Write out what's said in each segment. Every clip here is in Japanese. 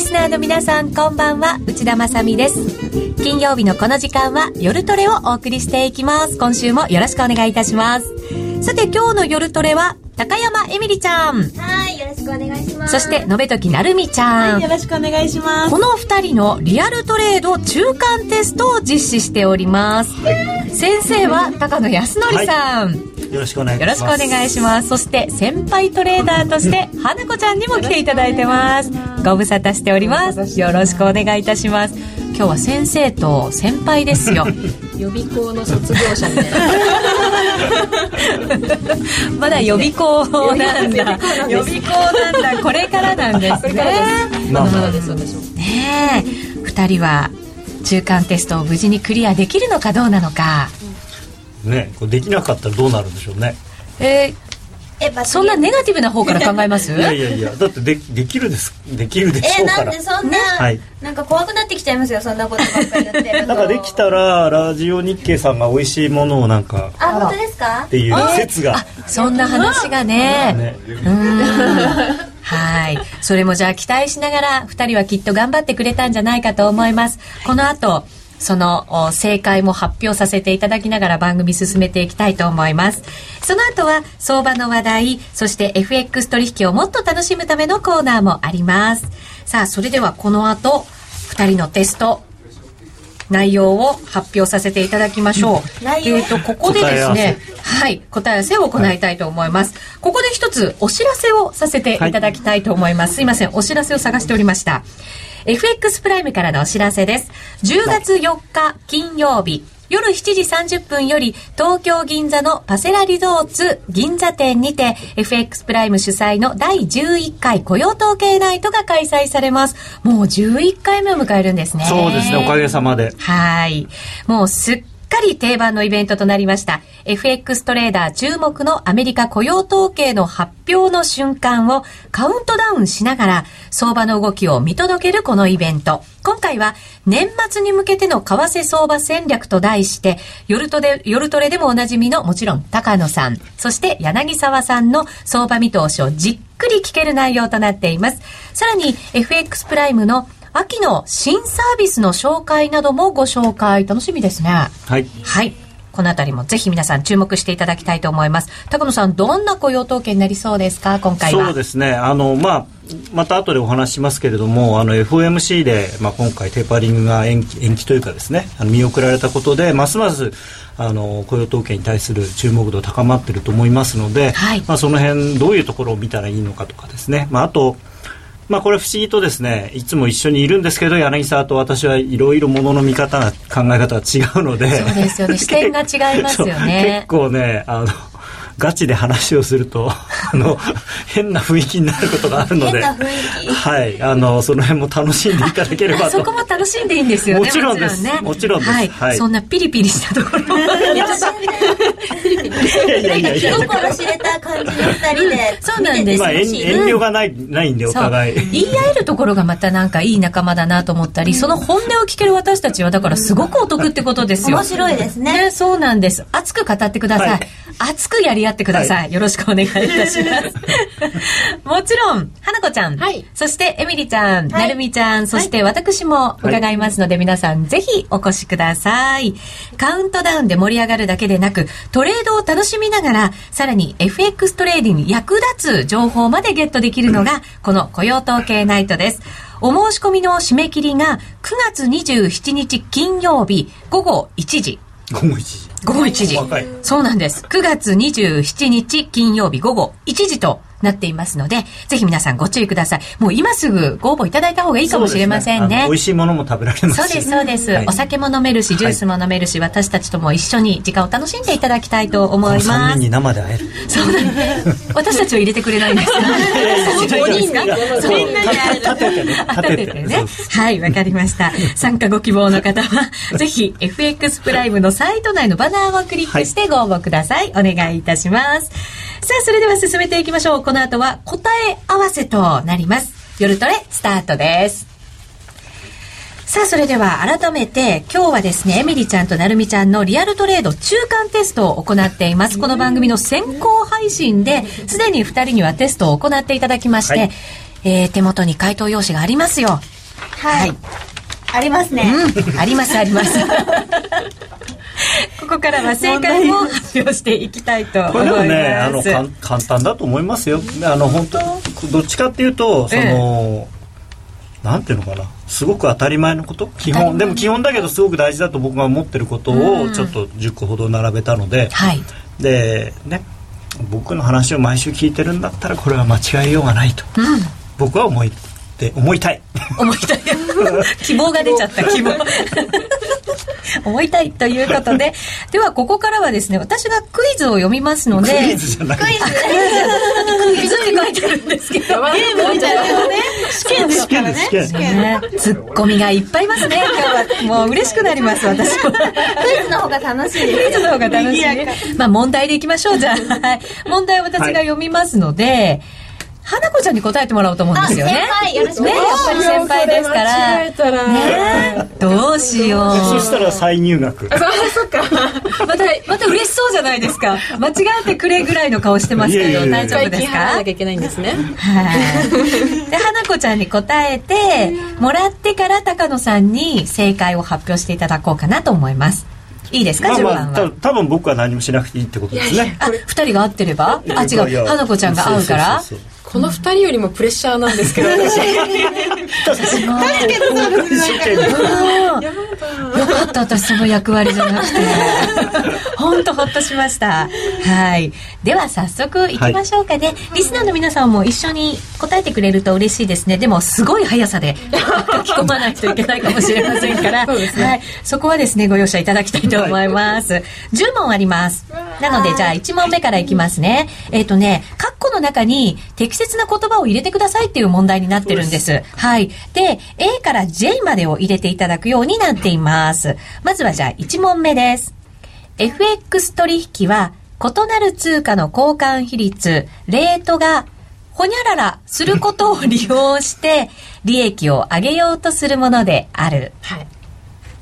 リスナーの皆さんこんばんは。内田まさです。金曜日のこの時間は夜トレをお送りしていきます。今週もよろしくお願いいたします。さて今日の夜トレは高山えみりちゃん。はいよろしくお願いします。そして延時なるみちゃん、はい、よろしくお願いします。この二人のリアルトレード中間テストを実施しております、はい、先生は高野康則さん、はいよろしくお願いします。よろしくお願いします。そして先輩トレーダーとして 花子ちゃんにも来ていただいてます。ご無沙汰しております。よろしくお願いいたします。今日は先生と先輩ですよ。予備校の卒業者みたいな。まだ予備校なんだ。予備校なんだ。これからなんですね。まだまだです私も。ねえ、二人は中間テストを無事にクリアできるのかどうなのか。ねこれできなかったらどうなるんでしょうね。えーえそんなネガティブな方から考えます？いやいやいやだってでできるです。できるでしょうから。えなんでそんな、はい、なんか怖くなってきちゃいますよそんなことばっかり言って。る なんかできたらラジオ日経さんが美味しいものをなんかあ本当ですか？っていう説が。そんな話がね。ね。うん。はい。それもじゃあ期待しながら2人はきっと頑張ってくれたんじゃないかと思います。この後その正解も発表させていただきながら番組進めていきたいと思います。その後は相場の話題、そして FX 取引をもっと楽しむためのコーナーもあります。さあ、それではこの後、2人のテスト、内容を発表させていただきましょう。えっ、と、ここでですね、はい、答え合わせを行いたいと思います。はい、ここで一つお知らせをさせていただきたいと思います。はい、すいません、お知らせを探しておりました。FX プライムからのお知らせです。10月4日金曜日、夜7時30分より東京銀座のパセラリゾーツ銀座店にて FX プライム主催の第11回雇用統計ナイトが開催されます。もう11回目を迎えるんですね。そうですね、おかげさまで。はい。もうすっかり定番のイベントとなりました。FX トレーダー注目のアメリカ雇用統計の発表の瞬間をカウントダウンしながら相場の動きを見届けるこのイベント。今回は年末に向けての為替相場戦略と題して、夜トレ夜トレでもおなじみのもちろん高野さん、そして柳沢さんの相場見通しをじっくり聞ける内容となっています。さらに FX プライムの秋の新サービスの紹介などもご紹介楽しみですね。はい。はい。このあたりもぜひ皆さん注目していただきたいと思います。高野さん、どんな雇用統計になりそうですか、今回は。そうですね。あの、まあ、また後でお話しますけれども、あの FOMC で、まあ、今回テーパリングが延期延期というかですね、あの見送られたことで、ますますあの雇用統計に対する注目度高まっていると思いますので、はい、まあ、その辺どういうところを見たらいいのかとかですね、まあ、あとまあこれ不思議とですねいつも一緒にいるんですけど柳沢と私はいろいろものの見方が考え方が違うので。そうですよね。視点が違いますよね。結構ねあのガチで話をすると あの変な雰囲気になることがあるので。はい。あのその辺も楽しんでいただければと。そこも楽しんでいいんですよねもちろんです。ね。もちろんです、はい、はい、そんなピリピリしたところピリピリいやいやいやいや。心知れた感じの二人で。そうなんです、まあ、遠慮がないないんでお互い。言い合えるところがまたなんかいい仲間だなと思ったり、その本音を聞ける私たちはだからすごくお得ってことですよ。面白いですね。ねそうなんです。熱く語ってください、熱くやり合ってください、はい、よろしくお願いいたします。もちろん葉那子ちゃん、はい、そしてえみりちゃん、なるみちゃんそして私も伺いますので、皆さんぜひお越しください。カウントダウンで盛り上がるだけでなくトレードを楽しみながらさらに FX トレーディングに役立つ情報までゲットできるのがこの雇用統計ナイトです。お申し込みの締め切りが9月27日金曜日午後1時。午後1時午後1時。そうなんです。9月27日金曜日午後1時となっていますので、ぜひ皆さんご注意ください。もう今すぐご応募いただいた方がいいかもしれませんね。ね美味しいものも食べられますそうです、そうです、はい、お酒も飲めるし、ジュースも飲めるし、はい、私たちとも一緒に時間を楽しんでいただきたいと思います。この3人に生で会える。そうなんです。私たちを入れてくれないんですか5 人がそんなに立ててね。立ててね。はい、わかりました。参加ご希望の方は、ぜひ FX プライムのサイト内のバナーをクリックしてご応募ください。はい、お願いいたします。さあ、それでは進めていきましょう。この後は答え合わせとなります。夜トレスタートです。さあ、それでは改めて、今日はですね、エミリちゃんとなるみちゃんのリアルトレード中間テストを行っています。この番組の先行配信で、すでに2人にはテストを行っていただきまして、はいえー、手元に回答用紙がありますよ。はい。はい、ありますね。うん、ありますあります。ここからは正解を発表していきたいと思います。これでもね、あの簡単だと思いますよ。あの本当どっちかっていうとその、ええ、なんていうのかな？すごく当たり前のこと？基本。でも基本だけどすごく大事だと僕が思ってることをちょっと10個ほど並べたので、はい、でね僕の話を毎週聞いてるんだったらこれは間違えようがないと、うん、僕は思いって思いたい。思いたい。希望が出ちゃった。希望。思いたい。ということで。ではここからはですね私がクイズを読みますので。クイズじゃない。クイズ。クイズって書いてあるんですけど。ゲームみたいなね。試験ですからね。試験ね。ツッコミがいっぱいいますね。今日は。もう嬉しくなります私も。クイズの方が楽しい。クイズの方が楽しい、ね、まあ問題でいきましょう。じゃあ問題私が読みますので、はい花子ちゃんに答えてもらおうと思うんですよね。先輩、よろしくね。やっぱり先輩ですから。ねどうしよう。そしたら再入学。あ、そっか。また、また嬉しそうじゃないですか。間違ってくれぐらいの顔してますけど、大丈夫ですか？なきゃいけないんですね。はい。で、花子ちゃんに答えて、もらってから高野さんに正解を発表していただこうかなと思います。いいですか、まあ、順番は？多分僕は何もしなくていいってことですねあ二人が合ってれば？あ違う花子ちゃんが合うから？この二人よりもプレッシャーなんですけど私。確かにそうですねよかった私その役割じゃなくて。本当ほっとしました。はい。では早速いきましょうかね、はい、リスナーの皆さんも一緒に答えてくれると嬉しいですね。でもすごい速さで書き込まないといけないかもしれませんから。そ、ね、はい、そこはですねご容赦いただきたいと思います、はい、10問あります。なのでじゃあ1問目からいきますね。えっ、ー、とね括弧の中に適切な言葉を入れてくださいっていう問題になってるんです。はい。で、A から J までを入れていただくようになっています。まずはじゃあ1問目です。FX 取引は異なる通貨の交換比率、レートがほにゃららすることを利用して 利益を上げようとするものである。はい。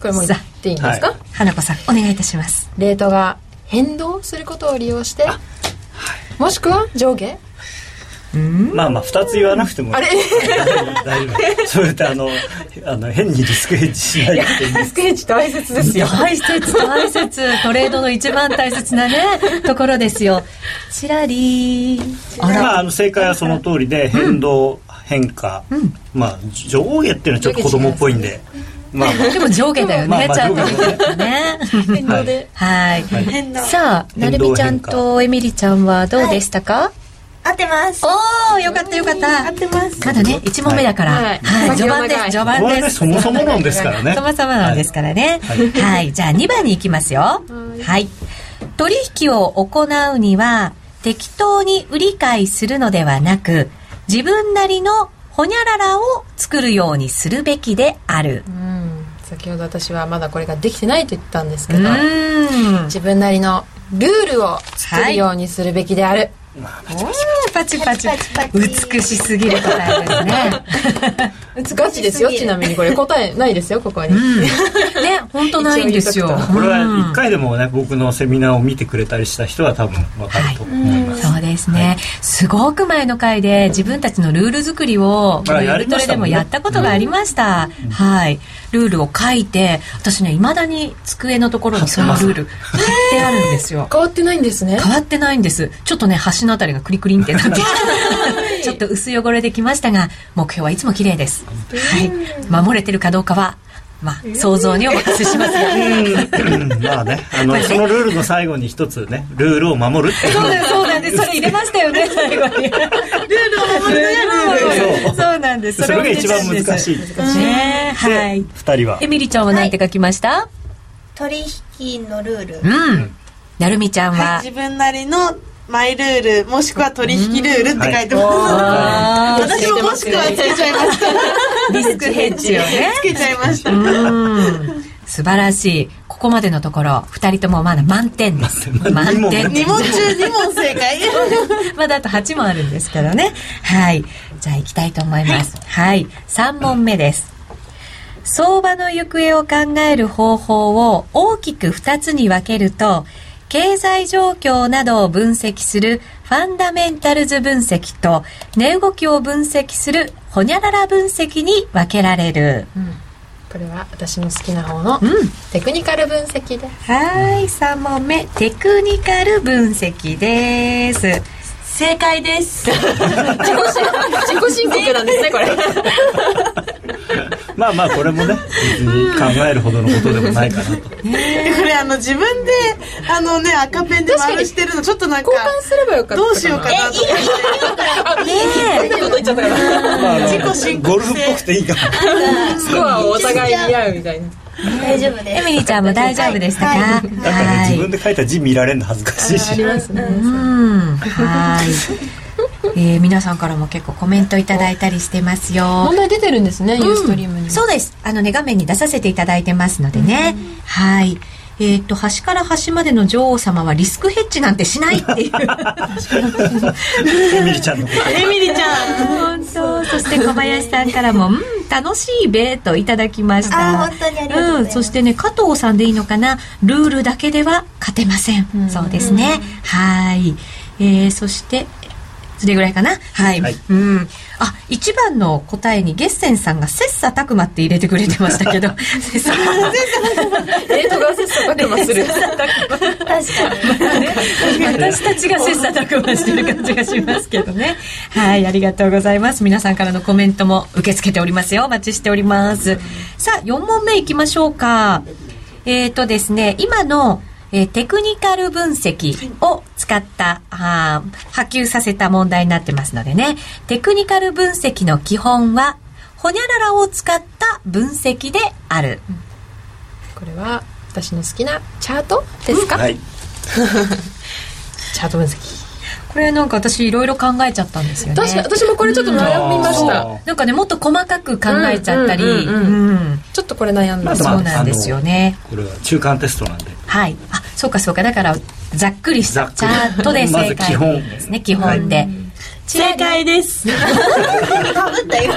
これも言っていいんですか、はい、花子さん、お願いいたします。レートが変動することを利用して、もしくは上下まあまあ2つ言わなくても。あれ？大丈夫。そうやってあのあの変にリスクヘッジしないでリスクヘッジ大切ですよ。大切大切。トレードの一番大切なねところですよ。ちらりあまああの正解はその通りで変動、変化、うん、まあ上下っていうのはちょっと子供っぽいんで、まあ、まあ、でも上下だよね、まあまあ、ちゃんと。ね。変動で。はい。さあ、なるみちゃんとエミリちゃんはどうでしたか、はい合ってます。おおよかったよかった。合ってます。まだね1問目だから。はい、序盤です序盤です。そもそもなんですからね。そもそもなんですからね。はい、じゃあ2番に行きますよ。はい。取引を行うには適当に売り買いするのではなく自分なりのほにゃららを作るようにするべきである、先ほど私はまだこれができてないと言ったんですけど自分なりのルールを作るようにするべきである、はいパチパチ美しすぎる答えですね。ガチですよちなみにこれ答えないですよここに、うん、ね本当ないんですよ。これは一回でもね僕のセミナーを見てくれたりした人は多分わかると思います、はい、そうですね、はい、すごく前の回で自分たちのルール作りをやりトレでもやったことがありました、うん、はいルールを書いて私ねいまだに机のところにそのルール貼ってあるんですよ。変わってないんですね。変わってないんです。ちょっとね端のあたりがクリクリンってなって。ちょっと薄汚れてきましたが目標はいつも綺麗です。はい。守れてるかどうかはまあ、想像にお任せしますが、まあね、あの、そのルールの最後に一つね、ルールを守るってそうです、そうなんです。それ入れましたよね、最後に。ルールを守る。そうなんです。それが一番難しい。ね、はい。二人は。エミリちゃんは何て書きました？取引のルール。うん。なるみちゃんは、自分なりのマイルールもしくは取引ルールって書いてます、はい、私ももしくはつけちゃいましたリスクヘッジをね。つけちゃいました。素晴らしい。ここまでのところ2人ともまだ満点です。満点。2問中2問正解。まだあと8問あるんですけどね。はい。じゃあいきたいと思います。はい、はい、3問目です。相場の行方を考える方法を大きく2つに分けると経済状況などを分析するファンダメンタルズ分析と値動きを分析するホニャララ分析に分けられる、うん。これは私の好きな方のテクニカル分析です、はい3問目。テクニカル分析です正解です。自己申告なんですねこれ。まあまあこれもね別に考えるほどのことでもないかなと。これあの自分であのね赤ペンで丸してるのちょっとなんか交換すればよかったどうしようかなと思って。変なこと言っちゃったからまああ。の自己申告ゴルフっぽくていいかなスコアをお互い見合うみたいな大丈夫です。エミリーちゃんも大丈夫でしたか？はい。だってねはい。自分で書いた字見られるの恥ずかしいし。ありますねうん。はい、えー皆さんからも結構コメントいただいたりしてますよ。問題出てるんですね、ユーストリームに。そうです。あのね画面に出させていただいてますのでね、はいえっ、と端から端までの女王様はリスクヘッジなんてしないっていう。エミリちゃんのこと。エミリちゃん。本当。そして小林さんからも「うん楽しいべ」といただきました。あー本当にありがとうございます。ん、そしてね加藤さんでいいのかな。ルールだけでは勝てません、そうですね。はい、えー、そしてそれぐらいかな。はい、はい。うんあ一番の答えにゲッセンさんが切磋琢磨って入れてくれてましたけど切磋琢磨えとが切磋琢磨する確かに私たちが切磋琢磨してる感じがしますけどね。はい、ありがとうございます。皆さんからのコメントも受け付けておりますよ。お待ちしております。さあ、4問目いきましょうか。えっ、とですね、今の、えーテクニカル分析を使った、あー波及させた問題になってますのでね。テクニカル分析の基本は、ほにゃららを使った分析である。これは私の好きなチャートですか、はい チャート分析これなんか私いろいろ考えちゃったんですよね。確かに私もこれちょっと悩みました、うんなんかねもっと細かく考えちゃったり、ちょっとこれ悩んだ、まあそうなんですよね。これは中間テストなんではい。あ、そうかそうか。だからざっくりしたチャートで正解ですね。基本で。正解です。かぶったよ。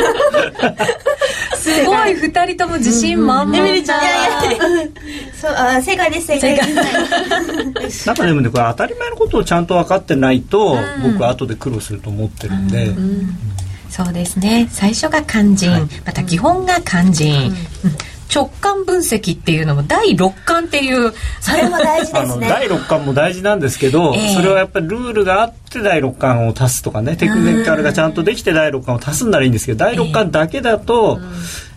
すごい二人とも自信満々。エミリちゃん。いやいや。そうあ正解です正解。ですなんかでもねこれ当たり前のことをちゃんと分かってないと、僕は後で苦労すると思ってるんで、そうですね。最初が肝心、また基本が肝心。うん直感分析っていうのも第六感っていう。それも大事あですね。の第6巻も大事なんですけど、ええ。それはやっぱりルールがあって第6巻を足すとかねテクニカルがちゃんとできて第6巻を足すんならいいんですけど第6巻だけだと、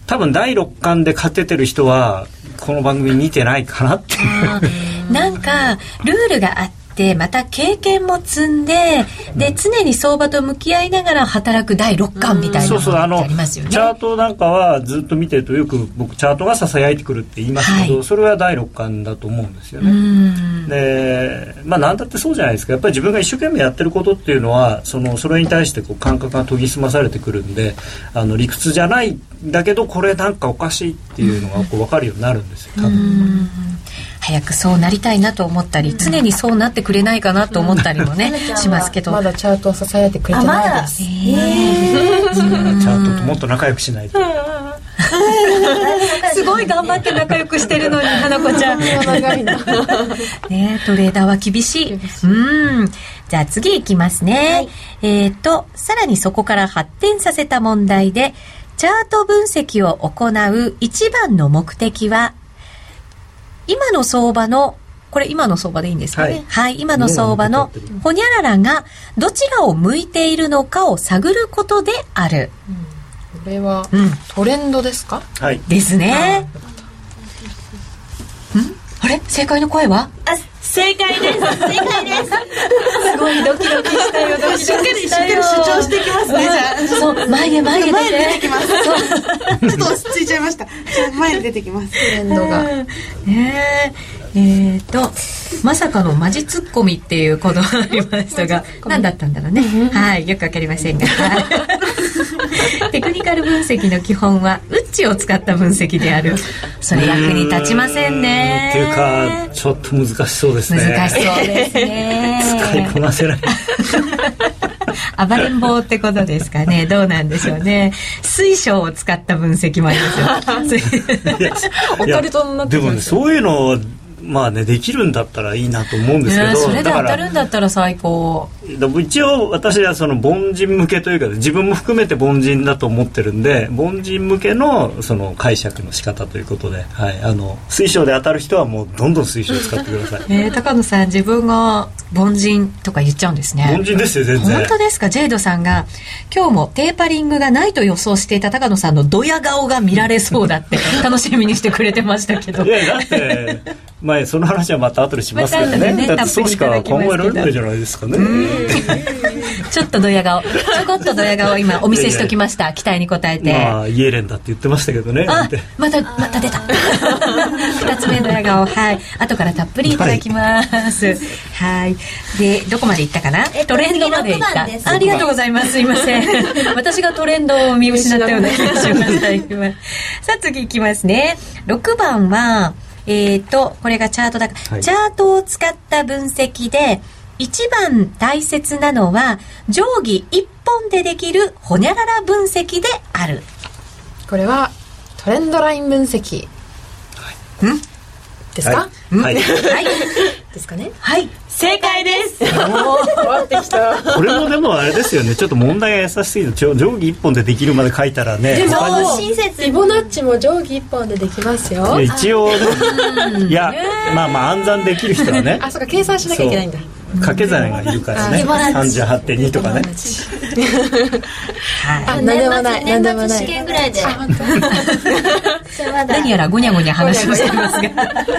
多分第6巻で勝ててる人はこの番組見てないかなっていう。なんかルールがあってまた経験も積んでで常に相場と向き合いながら働く第六感みたいなのありますよね。チャートなんかはずっと見てるとよく僕チャートがささやいてくるって言いますけど、はいそれは第6巻だと思うんですようね。んでまあ何だってそうじゃないですかやっぱり自分が一生懸命やってることっていうのはそのそれに対してこう感覚が研ぎ澄まされてくるんであの理屈じゃないんだけどこれなんかおかしいっていうのがこう分かるようになるんですよ多分。早くそうなりたいなと思ったり常にそうなってくれないかなと思ったりもねうんしますけど。まだチャートを支えてくれてないです、チャートともっと仲良くしないと。すごい頑張って仲良くしてるのに花子ちゃん。ねトレーダーは厳しい。うん。じゃあ次いきますね。えっ、と、さらにそこから発展させた問題で、チャート分析を行う一番の目的は、今の相場の、これ今の相場でいいんですかね？はい。今の相場のほにゃららがどちらを向いているのかを探ることである。これはうん。トレンドですか？はい。ですね。ん？あれ？正解の声は？あ正解です。正解です。すごいドキドキしたよ、ドキドキしっかりしっかり主張していきますねじゃあそう、眉毛眉毛前に出ててきます。ちょっと落ち着いちゃいましたじゃあ前に出てきます。トレンドがねええー、とまさかのマジツッコミっていうことがありましたが何だったんだろうね。はいよくわかりませんが。は いテクニカル分析の基本はウッチを使った分析である。それ役に立ちませんね。っていうかちょっと難しそうですね。難しそうですね。使いこなせない。暴れん坊ってことですかね。どうなんでしょうね。水晶を使った分析もありますよ。オカルトになってでもねそういうのまあねできるんだったらいいなと思うんですけど、ね、それで当たるんだったら最高。一応私はその凡人向けというか自分も含めて凡人だと思ってるんで凡人向けのその解釈の仕方ということで、はい、あの水晶で当たる人はもうどんどん水晶使ってください、えー、高野さん自分が凡人とか言っちゃうんですね。凡人ですよ全然。本当ですか？ジェイドさんが今日もテーパリングがないと予想していた高野さんのドヤ顔が見られそうだって楽しみにしてくれてましたけど。いやだって 前その話はまた後でしますけどね,、ねだってそうしか考えられないじゃないですかね。ちょっとドヤ顔。ちょこっとドヤ顔今お見せしておきました。期待に応えて。まあイエレンだって言ってましたけどね。あまたまた出た。二つ目ドヤ顔。はい。後からたっぷりいただきます。はい。でどこまでいったかな？トレンドまでいった。ありがとうございます。すいません。私がトレンドを見失ったような気がしましたさあ次いきますね。6番はえっ、ー、と、これがチャートだから、はい、チャートを使った分析で、一番大切なのは、定規一本でできるほにゃらら分析である。これは、トレンドライン分析。はい、ん？ですか、はい、はい。ですかね？はい。正解です。終わってきた。これもでもあれですよね。ちょっと問題が優しすぎる定規一本でできるまで書いたらね。でも親切。フィボナッチも定規一本でできますよ。一応いやまあまあ暗算できる人はね。あそうか計算しなきゃいけないんだ掛け算がいるからね。38.2とかね。はい、何でもない。何でもない。試験ぐらいで。何やらごにゃごにゃ話をしてますが。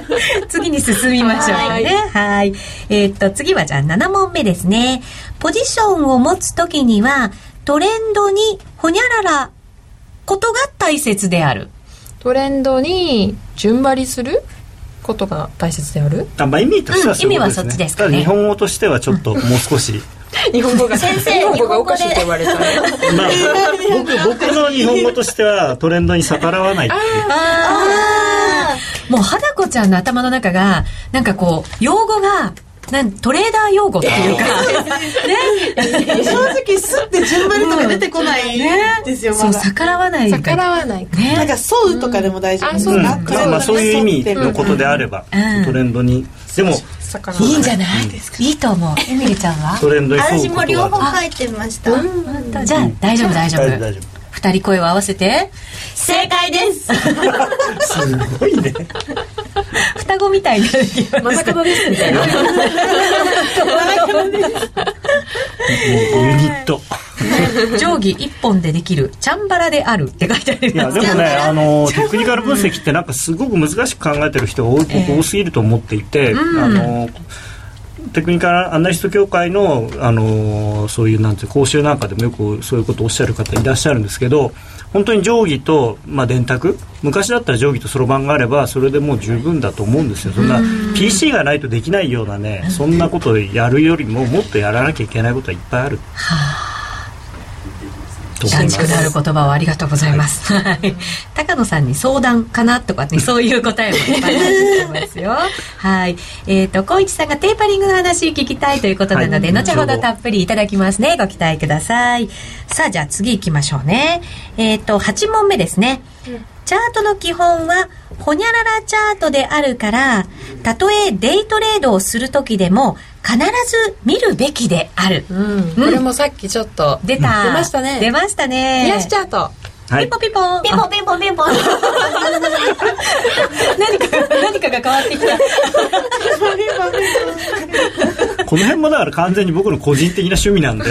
次に進みましょうね。はい。えー、っと次はじゃあ7問目ですね。ポジションを持つ時にはトレンドにほにゃららことが大切である。トレンドに順張りする？ことが大切である？あ、まあ、意味としてはそうです、ね。うん、意味はそっちですか、ね、日本語としてはちょっともう少し。日本語が先生日本語がおかしいって言われた、まあ、僕僕の日本語としてはトレンドに逆らわないっていう。ああもう花子ちゃんの頭の中がなんかこう用語がなんトレーダー用語っていうか、ね、正直すって順番とか出てこないですよ、ま、そう逆らわない逆らわない、ね、なんか沿うとかでも大丈夫ですか、うん、まあ、そういう意味のことであれば、うん、トレンドにでもいいんじゃない？ですかいいと思う。エミリちゃんは？トレンドに私も両方書いてました、じゃあ大丈夫大丈夫二人声を合わせて。正解です。すごいね。双子みたいな。まさかのですみたいな。ユニット。定規一本でできるチャンバラであるって書いてあります。いやでもねあのテクニカル分析ってなんかすごく難しく考えてる人が多,、多すぎると思っていて、うん、あのテクニカルアナリスト協会の、あのそういうなんて講習なんかでもよくそういうことをおっしゃる方いらっしゃるんですけど本当に定規と、まあ、電卓昔だったら定規とそろばんがあればそれでもう十分だと思うんですよそんな PC がないとできないようなねそんなことをやるよりももっとやらなきゃいけないことはいっぱいある。はあ断畜なる言葉をありがとうございます。はい。高野さんに相談かなとかね、そういう答えもいっぱい出てますよ。はい。えっ、ー、と、光一さんがテーパリングの話聞きたいということなので、はい、後ほどたっぷりいただきますね。ご期待ください。さあ、じゃあ次行きましょうね。えっ、ー、と、8問目ですね。うんチャートの基本は、ほにゃららチャートであるから、たとえデイトレードをする時でも、必ず見るべきである。うん。これもさっきちょっと出た。出ましたね。出ましたね。冷やしチャート。はい、ピポピポピポピポピポ 何か何かが変わってきた。この辺もだから完全に僕の個人的な趣味なんで、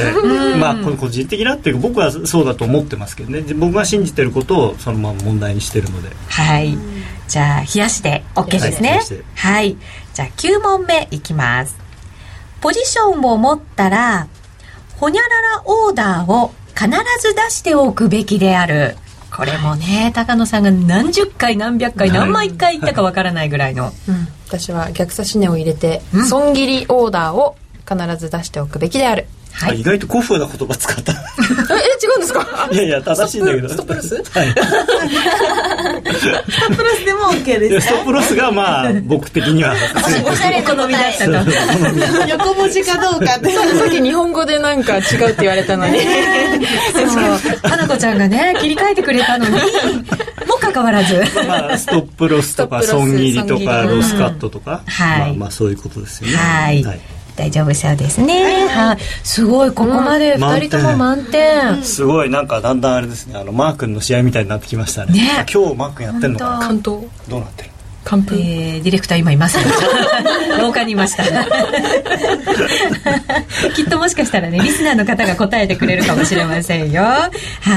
まあ個人的なっていうか僕はそうだと思ってますけどね。僕が信じてることをそのまま問題にしてるので。はい。じゃあ冷やして OK ですね。はい、はい、じゃあ9問目いきますポジションを持ったらほにゃららオーダーを必ず出しておくべきである。これもね高野さんが何十回何百回何万回言ったかわからないぐらいの、うん、私は逆差し値を入れて、損切りオーダーを必ず出しておくべきであるはい、意外と古風な言葉使った。え違うんですか？いやいや正しいんだけど。ストップロス？はい。ストップロスでも OK ですストップロスがまあ僕的には。おしゃれ好みだったと。横文字かどうかって。さっき日本語でなんか違うって言われたのに。花子ちゃんがね切り替えてくれたのにもかかわらず。まあストップロスとか損切りとかロスカットとか、はい。まあまあそういうことですよね。はい、はい大丈夫そうですね。はい。すごい、ここまで二人とも満点。すごい、なんかだんだんあれですね、あの、マー君の試合みたいになってきましたね。ね今日マー君やってんのかな関東。どうなってる？完封、えー、ディレクター今います 廊下にいました。きっともしかしたらねリスナーの方が答えてくれるかもしれませんよ。は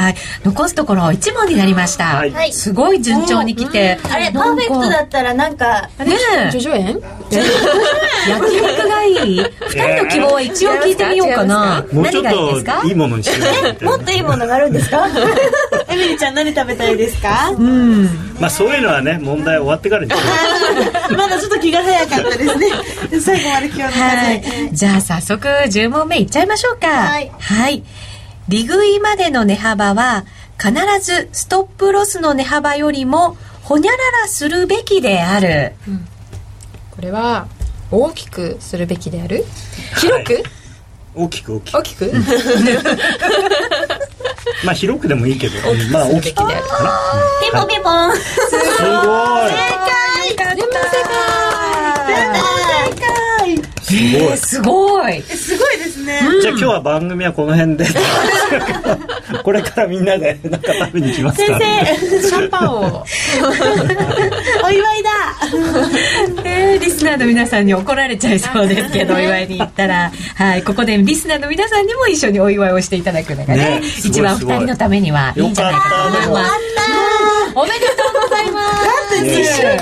い。残すところ1問になりました、はい、すごい順調に来て、あれパーフェクトだったらなんかねえ。叙々苑？焼肉がいい。2人の希望は一応聞いてみようかな。もうちょっといいものにしようもっといいものがあるんですか？エミリちゃん何食べたいですか？うん。まあそういうのはね問題終わってからにまだちょっと気が早かったですね 最後まで気を抜かず、はい、じゃあ早速10問目いっちゃいましょうか。はい、はい、利食いまでの値幅は必ずストップロスの値幅よりもほにゃららするべきである、うん、これは大きくするべきである？広く、はい、大きく大きく。大きく？まあ広くでもいいけど、まあ大きくであるかな。ピンポンピンポン。すごい。正解。全問正解。すごい。すごい。すごいですね。じゃあ今日は番組はこの辺で。これからみんなでなんか食べに行きますか？先生、シャンパンを。お祝いだ。えー、リスナーの皆さんに怒られちゃいそうですけど、お祝いに行ったら、はい、ここでリスナーの皆さんにも一緒にお祝いをしていただくのがね、ね一番二人のためにはいいんじゃないかと思います。おめでとうございます。だって2週間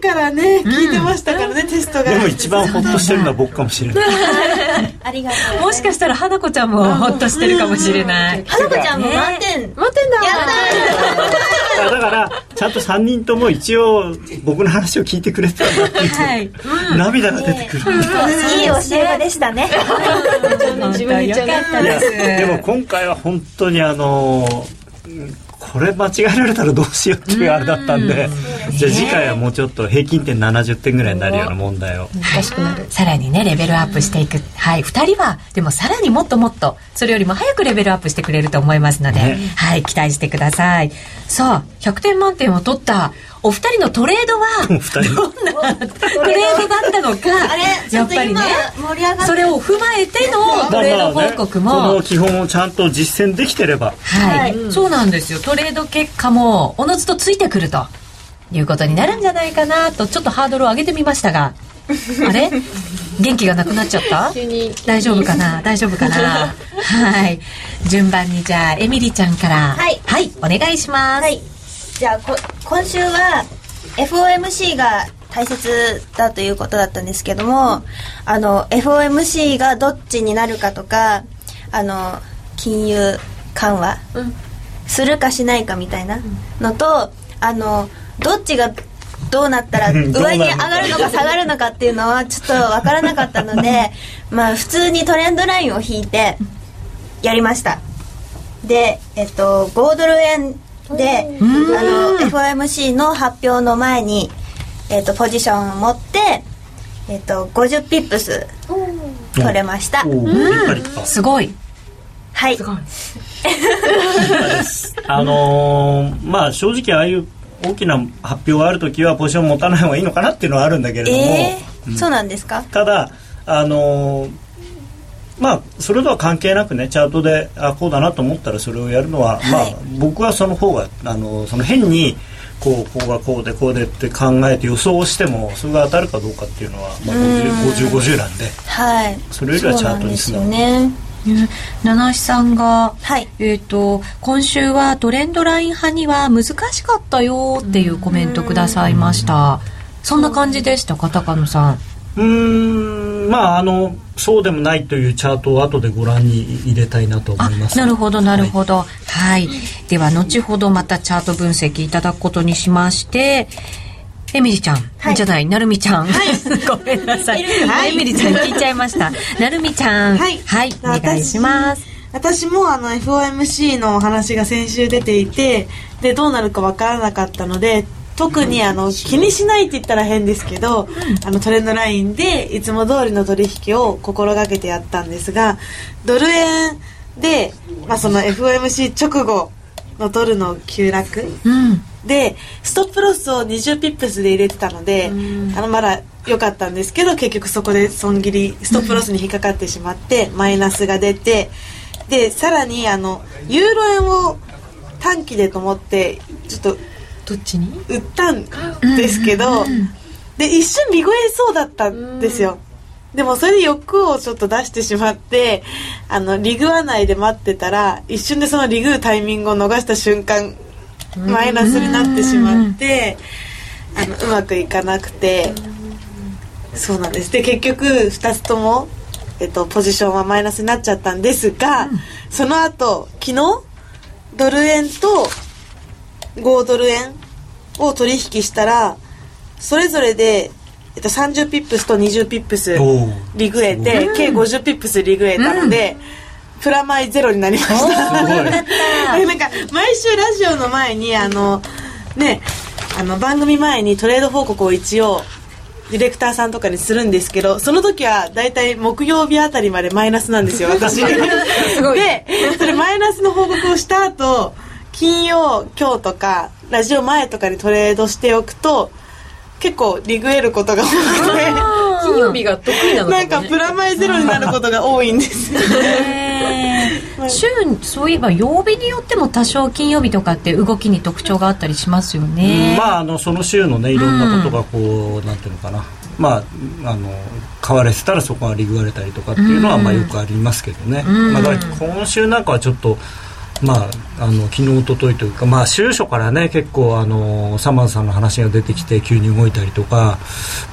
前からね、聞いてましたからね、テストが。でも一番ほっとしてるのは僕かもしれない。ありがとう。もしかしたら花子ちゃんもほっとしてるかもしれない。花子ちゃんも満点。満点だ。やっただから、ちゃんと3人とも一応僕の話を聞いてくれてたんだっていう、はい、涙が出てくる。いい教え子でしたね。自分よかったです。でも今回は本当にあのこれ間違えられたらどうしようっていうあれだったんで、じゃあ次回はもうちょっと平均点70点ぐらいになるような問題を、はい、さらにねレベルアップしていく、はい。2人はでもさらにもっともっとそれよりも早くレベルアップしてくれると思いますので、ね、はい期待してください。さあ100点満点を取ったお二人のトレードは どんなトレードだったのかあれやっぱりねそれを踏まえてのトレード報告も、その基本をちゃんと実践できてれば。はい、そうなんですよ。トレード結果もおのずとついてくると。いうことになるんじゃないかなとちょっとハードルを上げてみましたが。あれ？元気がなくなっちゃった？大丈夫かな？大丈夫かな？はい。順番にじゃあエミリちゃんから。はい、はい、お願いします、はいじゃあこ今週は FOMC が大切だということだったんですけどもあの FOMC がどっちになるかとかあの金融緩和するかしないかみたいなのと、あのどっちがどうなったら 上に上がるのか下がるのかっていうのはちょっと分からなかったので まあ普通にトレンドラインを引いてやりました。でえっと5ドル円で、あの FOMC の発表の前に、えーと、ポジションを持って、えーと、50ピップス取れました。すごい。はい。あのー、まあ正直ああいう大きな発表がある時はポジション持たない方がいいのかなっていうのはあるんだけれども、えーうん、そうなんですか？ただあのーまあそれとは関係なくねチャートであこうだなと思ったらそれをやるのは、はい、まあ僕はその方があのその変にこうこうがこうでこうでって考えて予想してもそれが当たるかどうかっていうのは、まあ、5050なんで、はい、それよりはチャートにするね。七七さんが、はい、えーと、今週はトレンドライン派には難しかったよっていうコメントくださいました。そんな感じでしたか？高野さん。うんまああのそうでもないというチャートを後でご覧に入れたいなと思いますなるほどなるほど、はい、はい、では後ほどまたチャート分析いただくことにしましてエミリちゃん、はい、じゃない、なるみちゃん。はい、ごめんなさい。はい、エミリちゃん聞いちゃいました。なるみちゃん。はい。はい、お願いします。私もあの FOMC のお話が先週出ていて、で、どうなるかわからなかったので、特にあの気にしないって言ったら変ですけど、あのトレンドラインでいつも通りの取引を心がけてやったんですがドル円で、まあ、その FOMC 直後のドルの急落、でストップロスを20ピップスで入れてたので、あのまだ良かったんですけど結局そこで損切りストップロスに引っかかってしまってマイナスが出てでさらにあのユーロ円を短期でと思ってちょっとどっちに？売ったんですけど、で一瞬見声そうだったんですよ、でもそれで欲をちょっと出してしまってあのリグワ内で待ってたら一瞬でそのリグタイミングを逃した瞬間マイナスになってしまってあのうまくいかなくてそうなんです。で結局2つとも、えっと、ポジションはマイナスになっちゃったんですが、その後昨日ドル円と5ドル円を取引したらそれぞれで、えっと、30ピップスと20ピップス利食えて計50ピップス利食えたので、うん、プラマイゼロになりました。なんか毎週ラジオの前にあのねあの番組前にトレード報告を一応ディレクターさんとかにするんですけどその時は大体木曜日あたりまでマイナスなんですよ私。でそれマイナスの報告をした後金曜今日とかラジオ前とかにトレードしておくと結構リグえることが多くて。金曜日が得意なのか、ね、なんかプラマイゼロになることが多いんですよね。週そういえば曜日によっても多少金曜日とかって動きに特徴があったりしますよね、まああのその週のねいろんなことがこう、うん、なんていうのかな。まあ、あの買われてたらそこがリグわれたりとかっていうのは、まあ、よくありますけどね、うん、まあ、今週なんかはちょっとまあ、あの昨日、おとといというか、まあ、週初からね結構あのサマンさんの話が出てきて急に動いたりとか、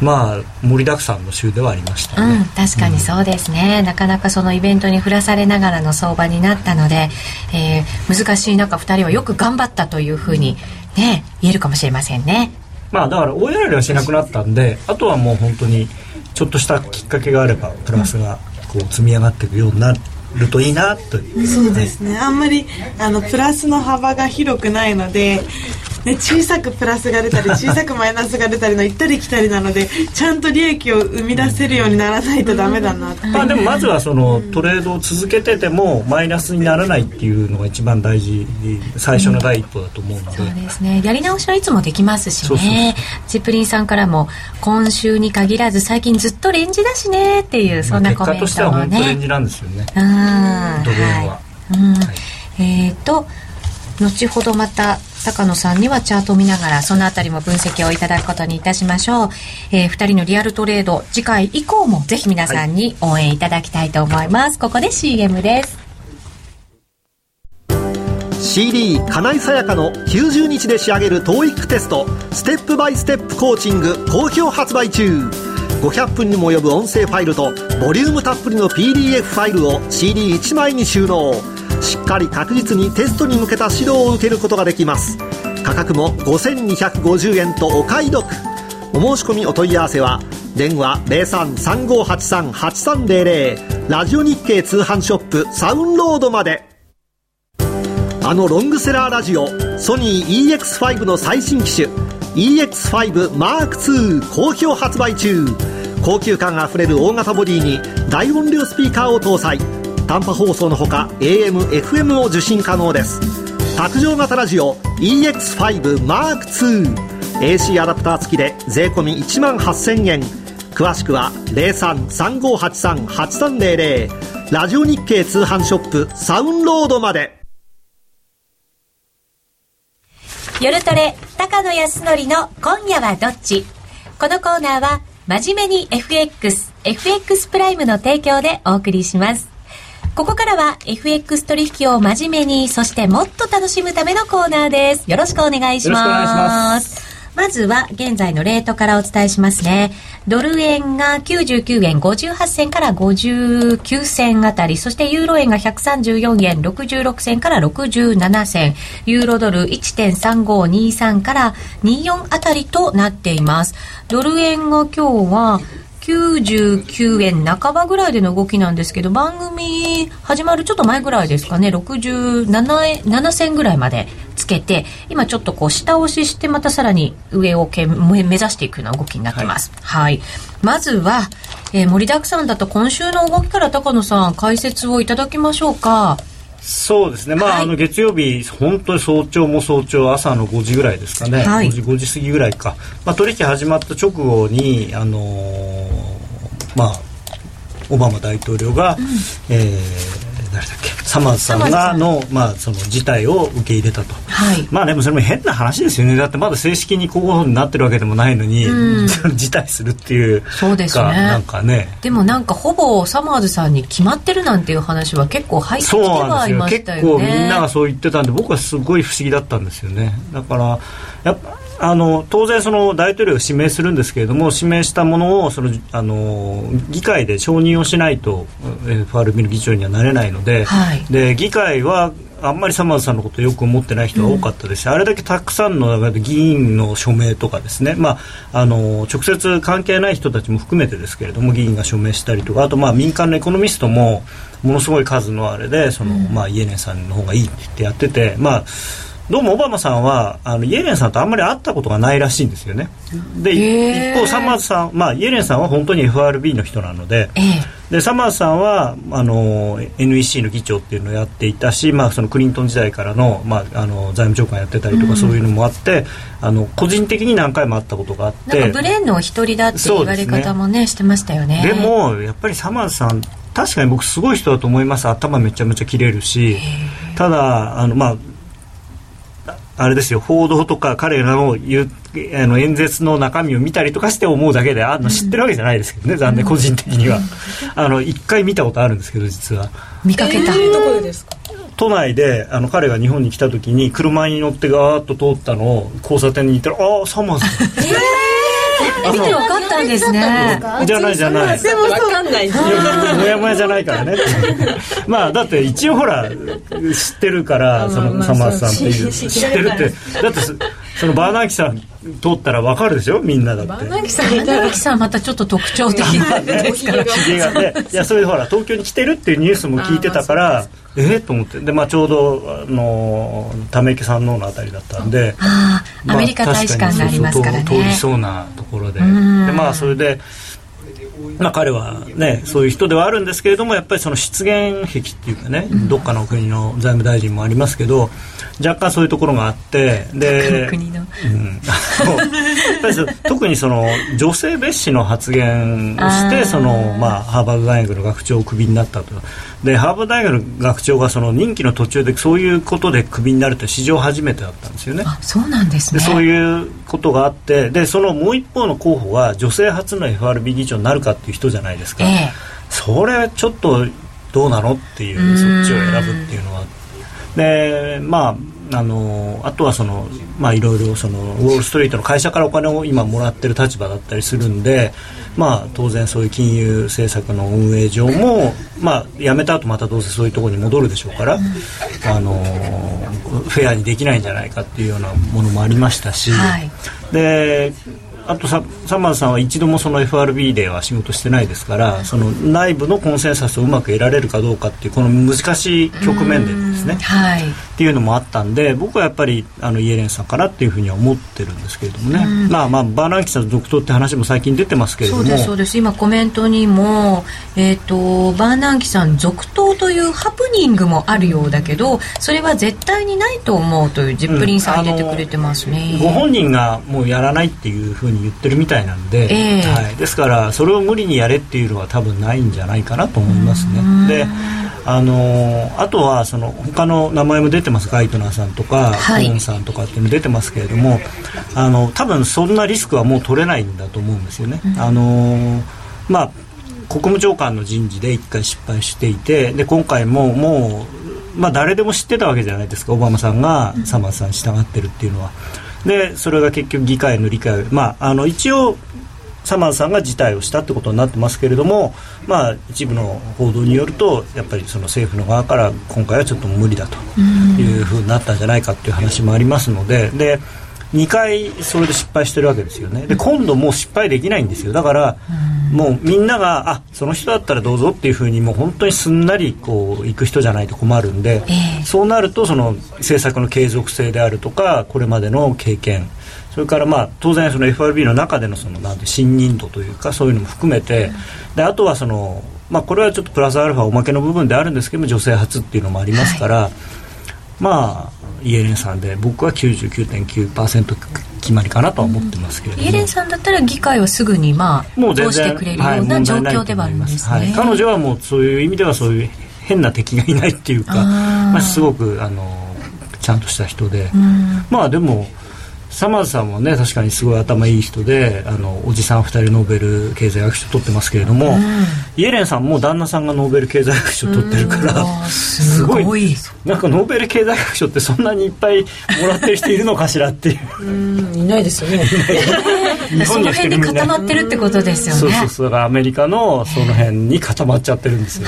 まあ、盛りだくさんの週ではありました、ね、うん、確かにそうですね、うん、なかなかそのイベントに振らされながらの相場になったので、えー、難しい中2人はよく頑張ったというふうに、ね、言えるかもしれませんね。まあ、だから大やられはしなくなったんであとはもう本当にちょっとしたきっかけがあればプラスがこう積み上がっていくようになって。るといいなとそうですね、あんまりあのプラスの幅が広くないのでね、小さくプラスが出たり小さくマイナスが出たりの行ったり来たりなのでちゃんと利益を生み出せるようにならないとダメだなって、まあ、でもまずはそのトレードを続けててもマイナスにならないっていうのが一番大事最初の第一歩だと思うので、そうですね。やり直しはいつもできますしね。チップリンさんからも今週に限らず最近ずっとレンジだしねっていうそんなコメントもね、まあ、結果としては本当レンジなんですよね。うん。ドル円は、はい。うん。はい、えっ、ー、と後ほどまた高野さんにはチャートを見ながらそのあたりも分析をいただくことにいたしましょう、えー、2人のリアルトレード次回以降もぜひ皆さんに応援いただきたいと思います、はい、ここで CM です。CD 金井さやかの90日で仕上げる TOEIC テスト。ステップバイステップコーチング好評発売中。500分にも及ぶ音声ファイルとボリュームたっぷりの PDF ファイルを CD1 枚に収納しっかり確実にテストに向けた指導を受けることができます。価格も5250円とお買い得。お申し込みお問い合わせは電話0335838300ラジオ日経通販ショップサウンロードまで。あのロングセラーラジオソニー EX5 の最新機種 EX5M2 好評発売中。高級感あふれる大型ボディに大音量スピーカーを搭載。短波放送のほか AM、FM を受信可能です。卓上型ラジオ EX5M2AC アダプター付きで税込1万8000円。詳しくは0335838300ラジオ日経通販ショップサウンロードまで。夜トレ高野康則の今夜はどっち？このコーナーは真面目に FX FX プライムの提供でお送りします。ここからは FX 取引を真面目に、そしてもっと楽しむためのコーナーです。よろしくお願いします。まずは現在のレートからお伝えしますね。ドル円が99円58銭から59銭あたり、そしてユーロ円が134円66銭から67銭、ユーロドル1.3523から24あたりとなっています。ドル円が今日は99円半ばぐらいでの動きなんですけど、番組始まるちょっと前ぐらいですかね、67円、7銭ぐらいまでつけて、今ちょっとこう下押ししてまたさらに上をけ目指していくような動きになってます。はい。はい、まずは、えー、盛りだくさんだと今週の動きから高野さん解説をいただきましょうか。そうですね、まあ、はい、あの月曜日、本当に早朝も早朝、朝の5時ぐらいですかね、はい、5, 時5時過ぎぐらいか、まあ、取引始まった直後に、あのー、まあ、オバマ大統領が、うん、えー誰だっけ？サマーズさんがの,、まあその事態を受け入れたと、はい、まあでもそれも変な話ですよね。だってまだ正式に候補になってるわけでもないのに、うん、辞退するっていうそうですね。なんかね。でもなんかほぼサマーズさんに決まってるなんていう話は結構入ってきてはいましたよね。結構みんながそう言ってたんで僕はすごい不思議だったんですよね。だからやっぱあの当然その大統領が指名するんですけれども指名したものをそのあの議会で承認をしないと FRB の議長にはなれないのではい、で議会はあんまりサマーズさんのことをよく思ってない人が多かったです。し、うん、あれだけたくさんの議員の署名とかですね、まあ、あの直接関係ない人たちも含めてですけれども議員が署名したりとかあとまあ民間のエコノミストもものすごい数のあれでその、うん、まあ、イエレンさんの方がいいってやっててまあどうもオバマさんはあのイエレンさんとあんまり会ったことがないらしいんですよね。で一方サマーズさん、まあ、イエレンさんは本当に FRB の人なのででサマーズさんはあの NEC の議長っていうのをやっていたし、まあ、そのクリントン時代からの,、まあ、あの財務長官やってたりとか、そういうのもあってあの個人的に何回も会ったことがあって。ブレーンの一人だって言われ方もね、ね、してましたよね。でもやっぱりサマーズさん確かに僕すごい人だと思います。頭めちゃめちゃ切れるし。ただあの、まあ、あれですよ報道とか彼らの言うあの演説の中身を見たりとかして思うだけであの知ってるわけじゃないですけどね、残念個人的には。あの一回見たことあるんですけど実は。見かけた、えー、どこでですか？都内であの彼が日本に来た時に車に乗ってガーッと通ったのを交差点に行ったらああサマーズ。えー見て分かったんですね。じゃないじゃない。でも分かんないもやもやじゃないからね。まあだって一応ほら知ってるからそのサマーさんっていう。知ってるって。だってそのバーナーキさん通ったら分かるでしょ？みんなだって。バーナーキさんバーナーキさんまたちょっと特徴的なですからがね。いやそれでほら東京に来てるっていうニュースも聞いてたからえ？ー、と思って。で、まあ、ちょうどあのため池山王のあたりだったんで。ああアメリカ大使館がありますからね。通りそうなところで。でまあそれでまあ、彼は、ね、そういう人ではあるんですけれどもやっぱりその失言癖っていうかね、うん、どっかの国の財務大臣もありますけど若干そういうところがあってで、うん、特にその女性蔑視の発言をしてその、まあ、ハーバード大学の学長をクビになったとでハーバード大学の学長がその任期の途中でそういうことでクビになるって史上初めてだったんですよね。そうなんですね。でそういうことがあってでそのもう一方の候補は女性初の FRB 議長になるかっていう人じゃないですか、えそれちょっとどうなのっていうそっちを選ぶっていうのは。でまああのあとはそのまあいろいろそのウォール・ストリートの会社からお金を今もらってる立場だったりするんでまあ当然そういう金融政策の運営上もまあ辞めた後またどうせそういうところに戻るでしょうからあのフェアにできないんじゃないかっていうようなものもありましたし、はい、であとササマーズさんは一度もその FRB では仕事してないですからその内部のコンセンサスをうまく得られるかどうかっていうこの難しい局面でですね、はい、っていうのもあったんで僕はやっぱりあのイエレンさんかなっていうふうには思ってるんですけれどもね、まあまあバーナンキさん続投って話も最近出てますけれども。そうですそうです。今コメントにも、えーと、バーナンキさん続投というハプニングもあるようだけどそれは絶対にないと思うというジップリンさん入れてくれてますね、うん、ご本人がもうやらないっていうふうに言ってるみたいなんで、えー、はい、ですからそれを無理にやれっていうのは多分ないんじゃないかなと思いますね。であのあとはその他の名前も出てます。ガイトナーさんとか、はい、コーンさんとかっていうの出てますけれどもあの多分そんなリスクはもう取れないんだと思うんですよね。うん、あのまあ国務長官の人事で1回失敗していてで今回ももう、まあ、誰でも知ってたわけじゃないですか。オバマさんがサマーさんに従ってるっていうのは。でそれが結局議会の理解まああの一応サマーさんが辞退をしたってことになってますけれども、まあ、一部の報道によるとやっぱりその政府の側から今回はちょっと無理だというふうになったんじゃないかっていう話もありますのでで2回それで失敗してるわけですよね。で今度もう失敗できないんですよ。だからもうみんながあその人だったらどうぞっていうふうにもう本当にすんなりこう行く人じゃないと困るんで、えー、そうなるとその政策の継続性であるとかこれまでの経験それからまあ当然その FRB の中でのそのなんて信任度というかそういうのも含めて、であとはそのまあこれはちょっとプラスアルファおまけの部分であるんですけども女性初っていうのもありますから、はい、まあイエレンさんで僕は99.9%決まりかなとは思ってますけれども、イエレンさんだったら議会はすぐにまあもう通してくれるような状況ではあるんですね、はい、彼女はもうそういう意味ではそういう変な敵がいないっていうかまあ、すごくあのちゃんとした人で、まあでもサマーズさんもね確かにすごい頭いい人であのおじさん2人ノーベル経済学賞取ってますけれども、うん、イエレンさんも旦那さんがノーベル経済学賞取ってるから、すごい。なんかノーベル経済学賞ってそんなにいっぱいもらってる人いるのかしらっていう。いないですよね。その辺に固まってるってことですよね。そうそうそう。だからアメリカのその辺に固まっちゃってるんですよ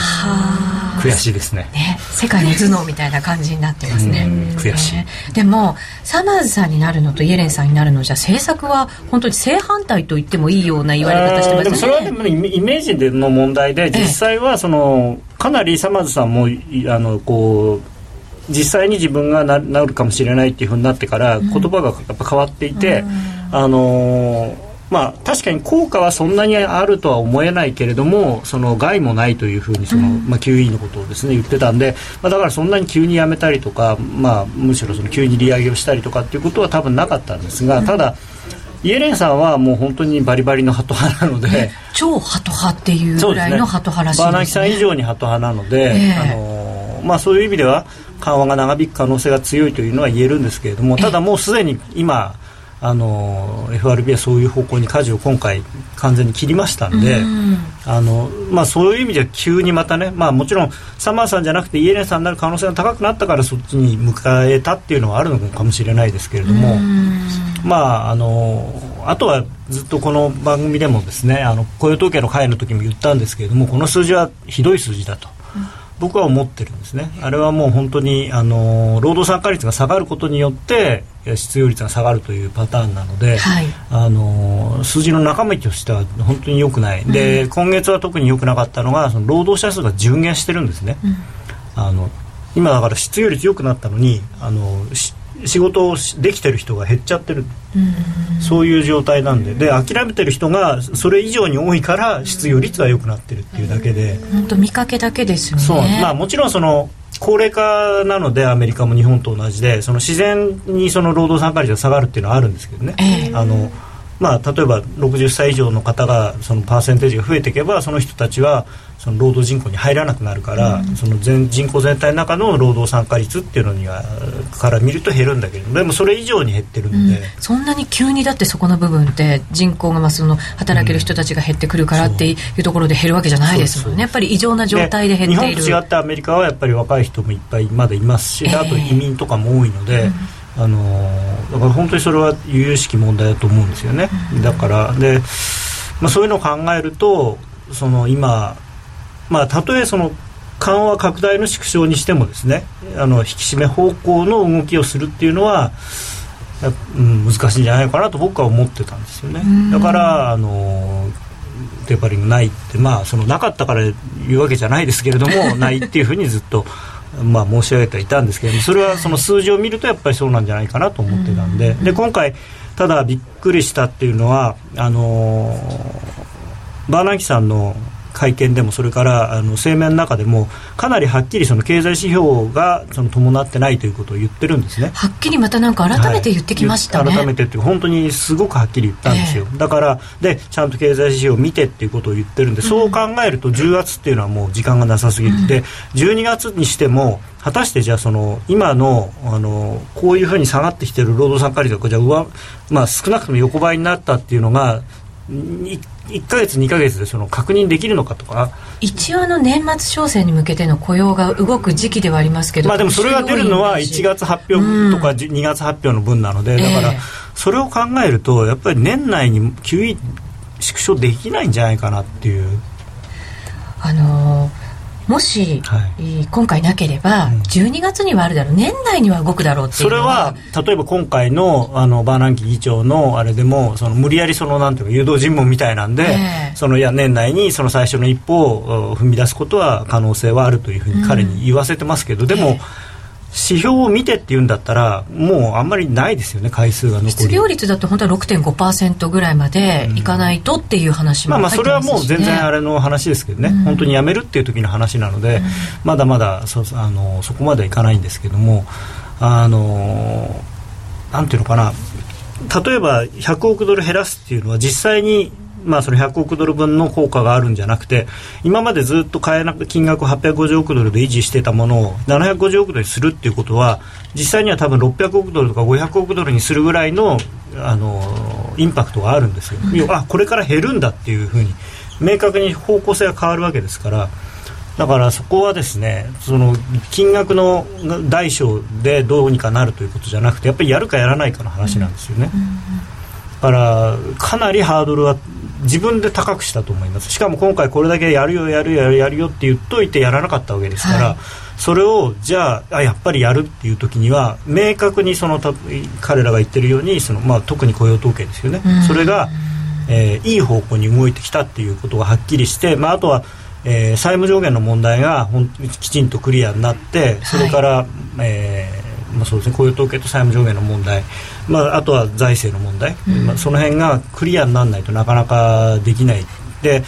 悔しいですね。ね世界の頭脳みたいな感じになってますね。悔しい、でもサマーズさんになるのとイエレンさんになるのじゃ政策は本当に正反対と言ってもいいような言われ方してますね。でもそれはでもイメージでの問題で実際はそのかなりサマーズさんもあのこう実際に自分がななるかもしれないっていうふうになってから言葉がやっぱ変わっていて、うん、あのーまあ、確かに効果はそんなにあるとは思えないけれどもその害もないというふうにその、まあ、QE のことをですね言ってたんで、まあ、だからそんなに急にやめたりとか、まあ、むしろその急に利上げをしたりとかっていうことは多分なかったんですがただ、イエレンさんはもう本当にバリバリのハト派なので超ハト派っていうぐらいのハト派らしいです、ね、バーナキさん以上にハト派なので、えー、あのまあ、そういう意味では緩和が長引く可能性が強いというのは言えるんですけれどもただもうすでに今あの FRB はそういう方向に舵を今回完全に切りましたんで、ん。あのまあ、そういう意味では急にまたね、まあ、もちろんサマーさんじゃなくてイエレンさんになる可能性が高くなったからそっちに迎えたっていうのはあるのかもしれないですけれども、まあ、あのあとはずっとこの番組でもですねあの雇用統計の会の時も言ったんですけれどもこの数字はひどい数字だと。僕は思ってるんですね。あれはもう本当にあの労働参加率が下がることによって失業率が下がるというパターンなので、はい、あの数字の中身としては本当に良くない、うん、で今月は特に良くなかったのがその労働者数が順減してるんですね、うん、あの今だから失業率良くなったのにあの仕事をできてる人が減っちゃってる、うそういう状態なんで。で諦めてる人がそれ以上に多いから失業率は良くなってるっていうだけで。本当見かけだけですよね。そう。まあもちろんその高齢化なのでアメリカも日本と同じでその自然にその労働参加率が下がるっていうのはあるんですけどね、えー、あのまあ、例えば60歳以上の方がそのパーセンテージが増えていけばその人たちはその労働人口に入らなくなるから、うん、その全人口全体の中の労働参加率っていうのにはから見ると減るんだけどでもそれ以上に減ってるんで、うん、そんなに急にだってそこの部分って人口がまあその働ける人たちが減ってくるからっていうところで減るわけじゃないですもんね。やっぱり異常な状態で減っている。日本と違ってアメリカはやっぱり若い人もいっぱいまだいますし、えー、あと移民とかも多いので。うんあのだから本当にそれは由々しき問題だと思うんですよね、だからで、まあ、そういうのを考えるとその今、まあ、たとえその緩和拡大の縮小にしてもですねあの引き締め方向の動きをするっていうのは、うん、難しいんじゃないかなと僕は思ってたんですよね。だからあのテーパリングないってまあそのなかったから言うわけじゃないですけれども ないっていうふうにずっとまあ、申し上げてはいたんですけれどもそれはその数字を見るとやっぱりそうなんじゃないかなと思ってたんで。で今回ただびっくりしたっていうのはあのバーナンキさんの会見でもそれからあの声明の中でもかなりはっきりその経済指標がその伴ってないということを言ってるんですね。はっきりまたなんか改めて言ってきましたね、はい、改めてっていう本当にすごくはっきり言ったんですよ、えー、だからでちゃんと経済指標を見てっていうことを言ってるんで、うん、そう考えると10月っていうのはもう時間がなさすぎる、うん、で12月にしても果たしてじゃあその今のあのこういうふうに下がってきてる労働参加率がじゃあ上、まあ、少なくとも横ばいになったっていうのが1か月2か月でその確認できるのかとか。一応の年末商戦に向けての雇用が動く時期ではありますけどまあでもそれが出るのは1月発表とか2月発表の分なので、だから、それを考えるとやっぱり年内に QE 縮小できないんじゃないかなっていう。あのーもし、はい、今回なければ、12月にはあるだろう。年内には動くだろうっていうそれは例えば今回のあのバーナンキ議長のあれでもその無理やりそのなんていうか誘導尋問みたいなんで、えー、そのいや年内にその最初の一歩を踏み出すことは可能性はあるというふうに彼に言わせてますけど、うん、でも、えー指標を見てって言うんだったらもうあんまりないですよね回数が残り。失業率だと本当は6.5%ぐらいまでいかないとっていう話も、ね、まあまあそれはもう全然あれの話ですけどね、うん、本当にやめるっていう時の話なので、うん、まだまだそあのそこまではいかないんですけどもあのなんていうのかな。例えば100億ドル減らすっていうのは実際にまあ、その100億ドル分の効果があるんじゃなくて今までずっと買えなく金額850億ドルで維持してたものを750億ドルにするっていうことは実際には多分600億ドルとか500億ドルにするぐらいのあのインパクトがあるんですよ、うん、あこれから減るんだっていうふうに明確に方向性が変わるわけですからだからそこはですねその金額の大小でどうにかなるということじゃなくてやっぱりやるかやらないかの話なんですよね。だからかなりハードルは自分で高くしたと思います。しかも今回これだけやるよやるよやるよって言っといてやらなかったわけですから、はい、それをじゃああやっぱりやるっていう時には明確にその彼らが言ってるようにその、まあ、特に雇用統計ですよね、それが、えー、いい方向に動いてきたっていうことがはっきりして、まあ、あとはえー、債務上限の問題がほんきちんとクリアになってそれから、はい、えー、まあ、そうですね。雇用統計と債務上限の問題。まあ、あとは財政の問題、うん、まあ、その辺がクリアにならないとなかなかできない。で、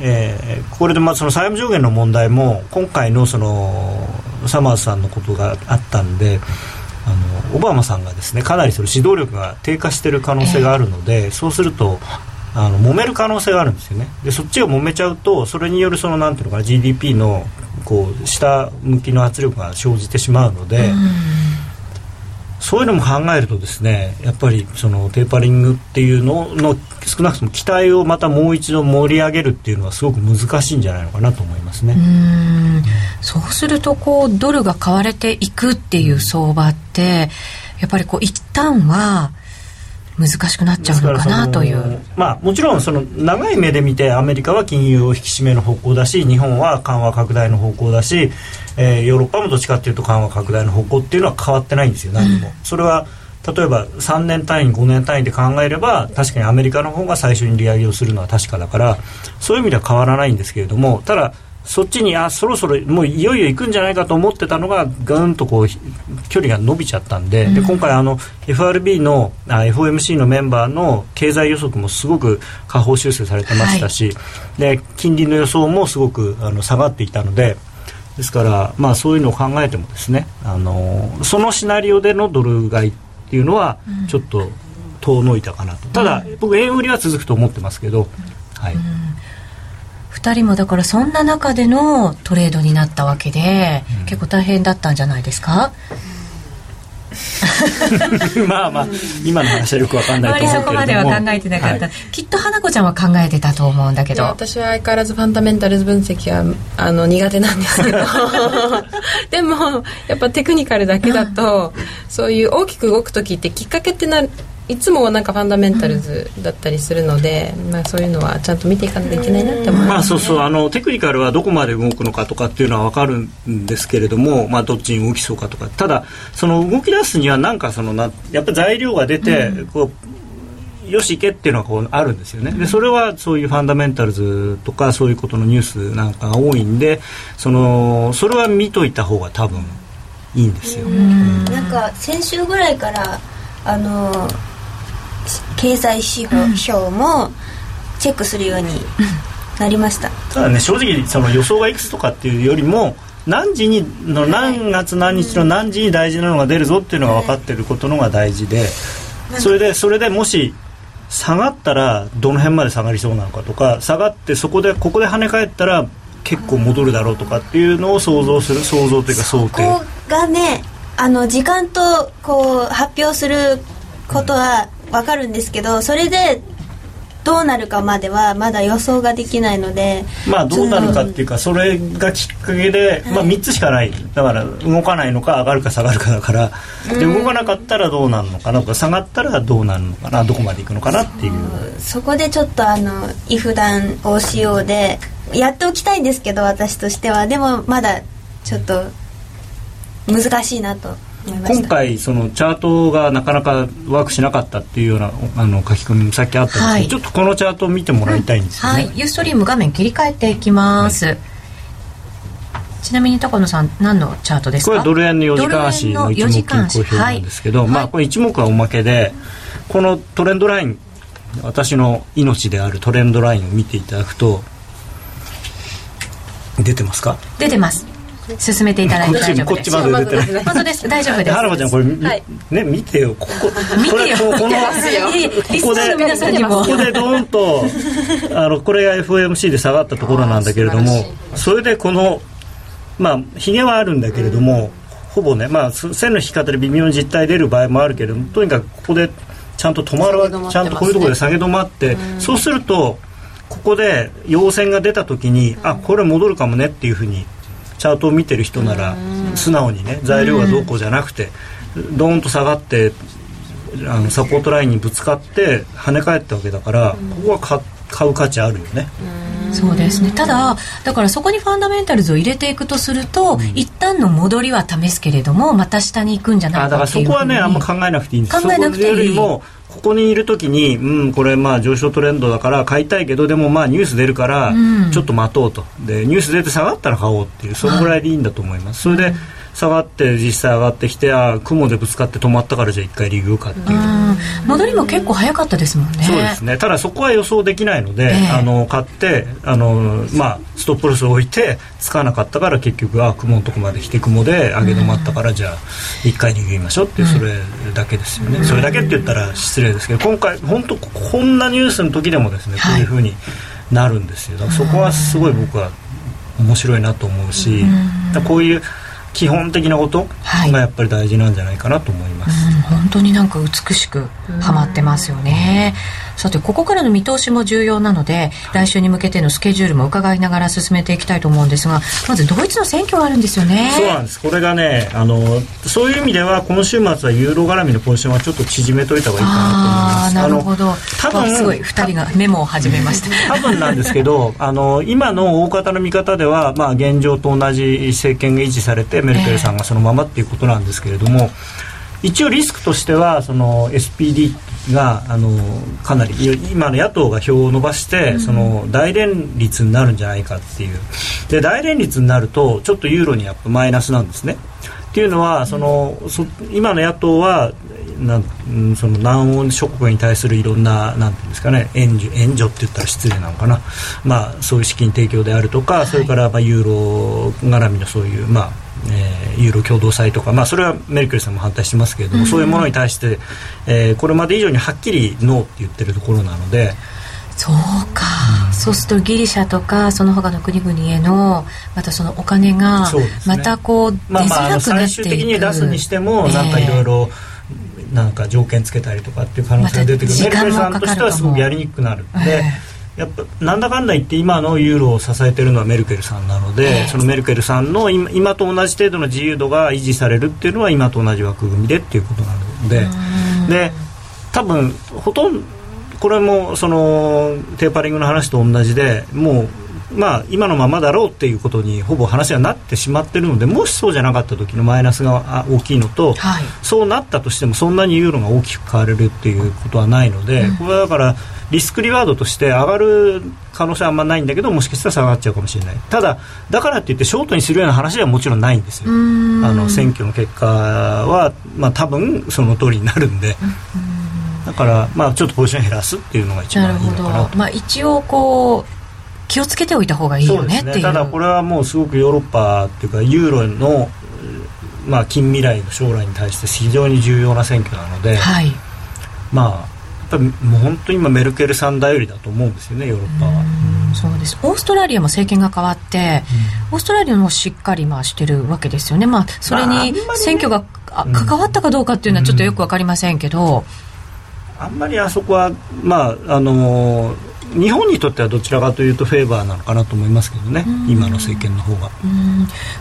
えー、これでまあその債務上限の問題も今回のそのサマーズさんのことがあったんであのオバマさんがですねかなりその指導力が低下している可能性があるので、えー、そうするとあの揉める可能性があるんですよね。でそっちを揉めちゃうとそれによるそのなんていうのかな GDP のこう下向きの圧力が生じてしまうので。うんそういうのも考えるとですねやっぱりそのテーパリングっていうのの少なくとも期待をまたもう一度盛り上げるっていうのはすごく難しいんじゃないのかなと思いますね。うんそうするとこうドルが買われていくっていう相場ってやっぱりこう一旦は難しくなっちゃうのかなという、まあ、もちろんその長い目で見てアメリカは金融を引き締めの方向だし日本は緩和拡大の方向だし、えー、ヨーロッパもどっちかっていうと緩和拡大の方向っていうのは変わってないんですよ何も、うん、それは例えば3年単位5年単位で考えれば確かにアメリカの方が最初に利上げをするのは確かだからそういう意味では変わらないんですけれどもただそっちにあそろそろもういよいよ行くんじゃないかと思ってたのがぐんとこう距離が伸びちゃったんでうん、で今回あの FRB のあ FOMC のメンバーの経済予測もすごく下方修正されてましたし、はい、で金利の予想もすごくあの下がっていたので。ですから、まあ、そういうのを考えてもですねあのそのシナリオでのドル買いっていうのはちょっと遠のいたかなと、うん、ただ僕円売りは続くと思ってますけど、はい、うん2人もだからそんな中でのトレードになったわけで、うん、結構大変だったんじゃないですか？まあまあ今の話はよくわかんないと思うけそこまでは考えてなかった、はい、きっと花子ちゃんは考えてたと思うんだけど。私は相変わらずファンダメンタルズ分析はあの苦手なんですけど。でもやっぱテクニカルだけだと、そういう大きく動く時ってきっかけってないつもなんかファンダメンタルズだったりするので、まあ、そういうのはちゃんと見ていかないといけないなって思います、ね、まあ、そうそうあのテクニカルはどこまで動くのかとかっていうのは分かるんですけれども、まあ、どっちに動きそうかとかただその動き出すにはなんかそのなやっぱり材料が出て、うん、こうよし行けっていうのはこうあるんですよね。でそれはそういうファンダメンタルズとかそういうことのニュースなんかが多いんでそのそれは見といた方が多分いいんですよ、なんか先週ぐらいからあの経済指標もチェックするようになりました、ただね正直その予想がいくつとかっていうよりも何時にの何月何日の何時に大事なのが出るぞっていうのが分かってることのが大事でそれでそれでもし下がったらどの辺まで下がりそうなのかとか下がってそこでここで跳ね返ったら結構戻るだろうとかっていうのを想像する想像というか想定。がねあの時間とこう発表することは分かるんですけどそれでどうなるかまではまだ予想ができないのでまあどうなるかっていうかそれがきっかけで、まあ、3つしかない。だから動かないのか上がるか下がるかだからで動かなかったらどうなるのかなとか下がったらどうなるのかなどこまでいくのかなっていう。そこでちょっとあのイフダンをしようでやっておきたいんですけど私としては。でもまだちょっと難しいなと今回そのチャートがなかなかワークしなかったっていうようなあの書き込みもさっきあったんですけど、はい、ちょっとこのチャートを見てもらいたいんですよね、はい。ユーストリーム画面切り替えていきます、はい、ちなみに高野さん何のチャートですか？これドル円の4時間足の一目均衡表なんですけど、はい、まあこれ一目はおまけでこのトレンドライン私の命であるトレンドラインを見ていただくと出てますか？出てます進めていただいて大丈夫です。こっちまで出てない本当です。大丈夫です。原ちゃんこれ、はい、ね見てよここ。見てよ。ここのここでここでドーンとあのこれが FOMC で下がったところなんだけれどもそれでこのまあひげはあるんだけれども、ほぼねまあ線の引き方で微妙に実態出る場合もあるけれどもとにかくここでちゃんと止まるちゃんとこういうところで下げ止まって、そうするとここで陽線が出た時に、あこれ戻るかもねっていうふうにチャートを見てる人なら素直にね材料がどうこうじゃなくてドーンと下がってあのサポートラインにぶつかって跳ね返ったわけだからここは買う価値あるよね。そうですね。ただだからそこにファンダメンタルズを入れていくとすると、うん、一旦の戻りは試すけれどもまた下に行くんじゃないかだからそこはねあんま考えなくていいんです。考えなくていい。よりもここにいる時に、うん、これまあ上昇トレンドだから買いたいけどでもまあニュース出るからちょっと待とうと、でニュース出て下がったら買おうっていうそのぐらいでいいんだと思います、それで、下がって実際上がってきてあ雲でぶつかって止まったからじゃあ一回リグかって。いう戻りも結構早かったですもんね。そうですね。ただそこは予想できないので、えー、あの買ってあの、まあ、ストップロスを置いてつかなかったから結局あ雲のとこまで来て雲で上げ止まったからじゃあ一回逃げましょうっていうそれだけですよね、それだけって言ったら失礼ですけど今回本当こんなニュースの時でもですね、こういうふうになるんですよ。そこはすごい僕は面白いなと思うし、こういう基本的なことがやっぱり大事なんじゃないかなと思います、はい、本当になんか美しくはまってますよね、さてここからの見通しも重要なので来週に向けてのスケジュールも伺いながら進めていきたいと思うんですがまずドイツの選挙があるんですよね。そうなんです。これがねあのそういう意味では今週末はユーロ絡みのポジションはちょっと縮めといた方がいいかなと思います。なるほど。多分すごい2人がメモを始めました。多分なんですけど あの今の大方の見方では、まあ、現状と同じ政権が維持されてメルケルさんがそのままっていうことなんですけれども、えー、一応リスクとしてはその SPD があのかなり今の野党が票を伸ばして、うん、その大連立になるんじゃないかっていう。で大連立になるとちょっとユーロにやっぱマイナスなんですね。っていうのはそのそ今の野党はなんその南欧諸国に対するいろんななんていうんですかね援助援助って言ったら失礼なのかな、まあ、そういう資金提供であるとか、はい、それからまあユーロ絡みのそういうまあえー、ユーロ共同祭とか、まあ、それはメルケルさんも反対してますけれども、うん、そういうものに対して、えー、これまで以上にはっきりノーって言ってるところなので。そうか、うん、そうするとギリシャとかその他の国々へのまたそのお金がまたこう出づらくなっていく、まあまあ、最終的に出すにしてもなんかいろいろなんか条件つけたりとかっていう可能性が出てくる、メルケルさんとしてはすごくやりにくくなるので。えーやっぱなんだかんだ言って今のユーロを支えているのはメルケルさんなので、そのメルケルさんの今今と同じ程度の自由度が維持されるっていうのは今と同じ枠組みでっていうことなので。で多分ほとんどこれもそのテーパリングの話と同じでもうまあ、今のままだろうっていうことにほぼ話がなってしまってるのでもしそうじゃなかった時のマイナスが大きいのと、はい、そうなったとしてもそんなにユーロが大きく変われるっていうことはないので、うん、これはだからリスクリワードとして上がる可能性はあんまないんだけどもしかしたら下がっちゃうかもしれない。ただだからって言ってショートにするような話はもちろんないんですよ。あの選挙の結果は、まあ、多分その通りになるんで。だから、まあ、ちょっとポジション減らすっていうのが一番いいのかなまあ、一応こう気をつけておいた方がいいよねっていう、ね、ただこれはもうすごくヨーロッパっていうかユーロの、まあ、近未来の将来に対して非常に重要な選挙なので、はい、まあぱりもう本当に今メルケルさん頼りだと思うんですよねヨーロッパは。そうです。オーストラリアも政権が変わって、うん、オーストラリアもしっかりまあしてるわけですよね、まあ、それに選挙が、関わったかどうかっていうのはちょっとよく分かりませんけど。あんまりあそこはまああのー日本にとってはどちらかというとフェーバーなのかなと思いますけどね、今の政権の方が。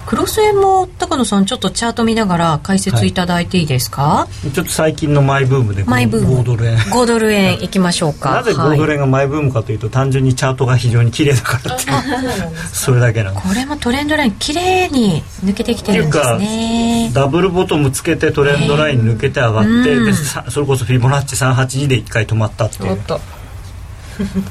クロス円も高野さんちょっとチャート見ながら解説いただいていいですか、はい、ちょっと最近のマイブームでマイブーム。5ドル円5ドル円いきましょうか。なぜ5ドル円がマイブームかというと、はい、単純にチャートが非常に綺麗だからっていう それだけなんです。これもトレンドライン綺麗に抜けてきてるんですね。ダブルボトムつけてトレンドライン抜けて上がって、えー、でそれこそフィボナッチ382で1回止まったっていう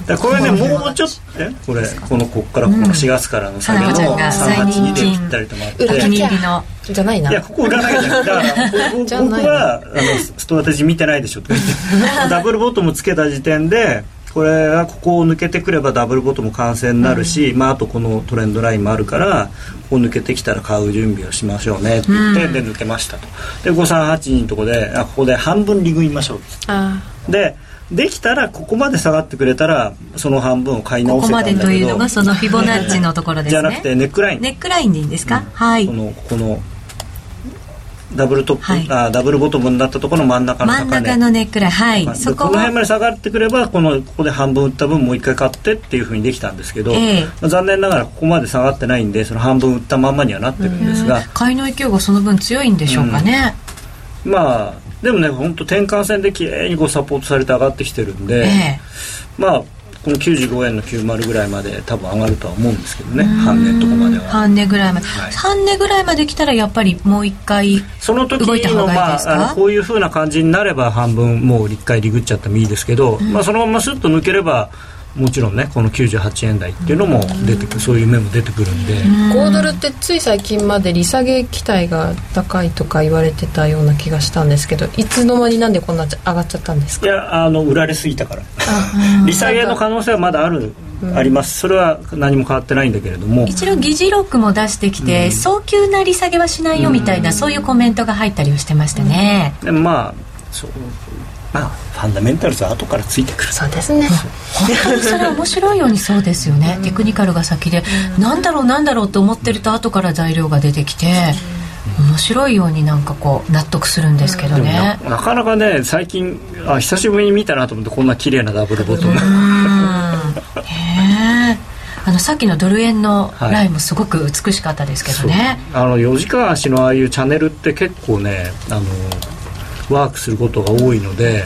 だこれねもうちょっとねこれ。このこっからこの4月からの下げの382で切ったりとかって。裏切りの。じゃないな。いやここ裏ないだから 僕はあのストラテジー見てないでしょって ダブルボトムつけた時点でこれがここを抜けてくればダブルボトム完成になるし、うん、まあ、あとこのトレンドラインもあるからここ抜けてきたら買う準備をしましょうねって言って、うん、で抜けましたと。で5382のとこであここで半分利食いましょうでできたらここまで下がってくれたらその半分を買い直せたんだけど。ここまでというのがそのフィボナッチのところですね。じゃなくてネックライン。ネックラインでいいんですか、うん、はい。このこのダブルトップ、はい、あダブルボトムになったところの真ん中の真ん中のネックライン。はい、そここの辺まで下がってくればこのここで半分売った分もう一回買ってっていうふうにできたんですけど、えー、まあ、残念ながらここまで下がってないんでその半分売ったままにはなってるんですが。買いの勢いがその分強いんでしょうかね、うん、まあでもね本当転換線できれいにこうサポートされて上がってきてるんで、えー、まあこの95円の90ぐらいまで多分上がるとは思うんですけどね半値とこまでは。半値ぐらいまで、はい、半値ぐらいまで来たらやっぱりもう一回その時のまああのこういうふうな感じになれば半分もう一回リグっちゃってもいいですけど、うん、まあ、そのまますっと抜ければもちろんねこの98円台っていうのも出てくるそういう面も出てくるんで。5ドルってつい最近まで利下げ期待が高いとか言われてたような気がしたんですけどいつの間になんでこんな上がっちゃったんですか？いやあの売られすぎたから。利下げの可能性はまだある。あります。それは何も変わってないんだけれども。一度議事録も出してきて、うん、早急な利下げはしないよみたいな、うん、そういうコメントが入ったりをしてましたね、まあそうまあファンダメンタルズは後からついてくる。そうですね。本当にそれ面白いようにそうですよね、テクニカルが先で、ん。だろうなんだろうと思ってると後から材料が出てきて、面白いようになんかこう納得するんですけどね、なかなかね最近あ久しぶりに見たなと思ってこんな綺麗なダブルボトムへえ。あのさっきのドル円のラインもすごく美しかったですけどね、はい、あの4時間足のああいうチャンネルって結構ねあのワークすることが多いので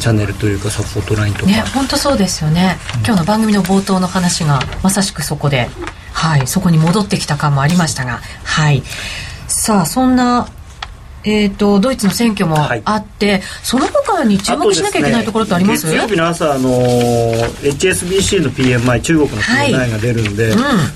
チャンネルというかサポートラインとか。ね本当そうですよね、うん、今日の番組の冒頭の話がまさしくそこではいそこに戻ってきた感もありましたがはい。さあそんなえーと、ドイツの選挙もあって、はい、その他に注目しなきゃいけないところってあります、ね、月曜日の朝、あの HSBC の PMI 中国の PMI が出るんで、はい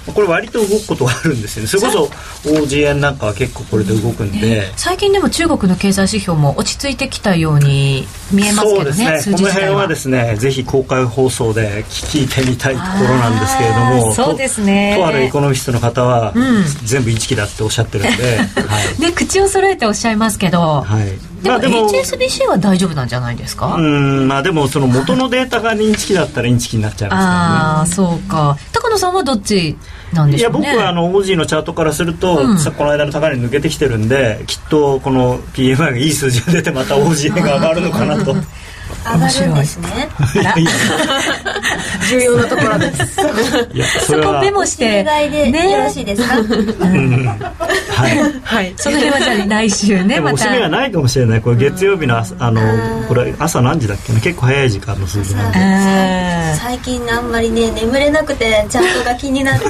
うん、これ割と動くことがあるんですよね。それこそ OGN なんかは結構これで動くんで、ね、最近でも中国の経済指標も落ち着いてきたように見えますけどねそうですね。この辺はですねぜひ公開放送で聞いてみたいところなんですけれどもそうですね。とあるエコノミストの方は、うん、全部インチキだっておっしゃってるんで、はい、で口を揃えておっしゃいますけど、はい、でも,、でも HSBC は大丈夫なんじゃないですか？うんまあでもその元のデータがインチキだったらインチキになっちゃいますからね。ああそうか。高野さんはどっちね、いや僕はあのオージーのチャートからすると、うん、この間の高値抜けてきてるんできっとこの PMI がいい数字が出てまたオージーが上がるのかなと 上がるんですね。重要なところです。そこメモして、ね、よろしいですか？はい。はい。その辺はじゃあ来週ね、また。おしめはないかもしれない。これ月曜日のあのこれ朝何時だっけね、結構早い時間の数字なんで。最近あんまりね眠れなくてチャートが気になって。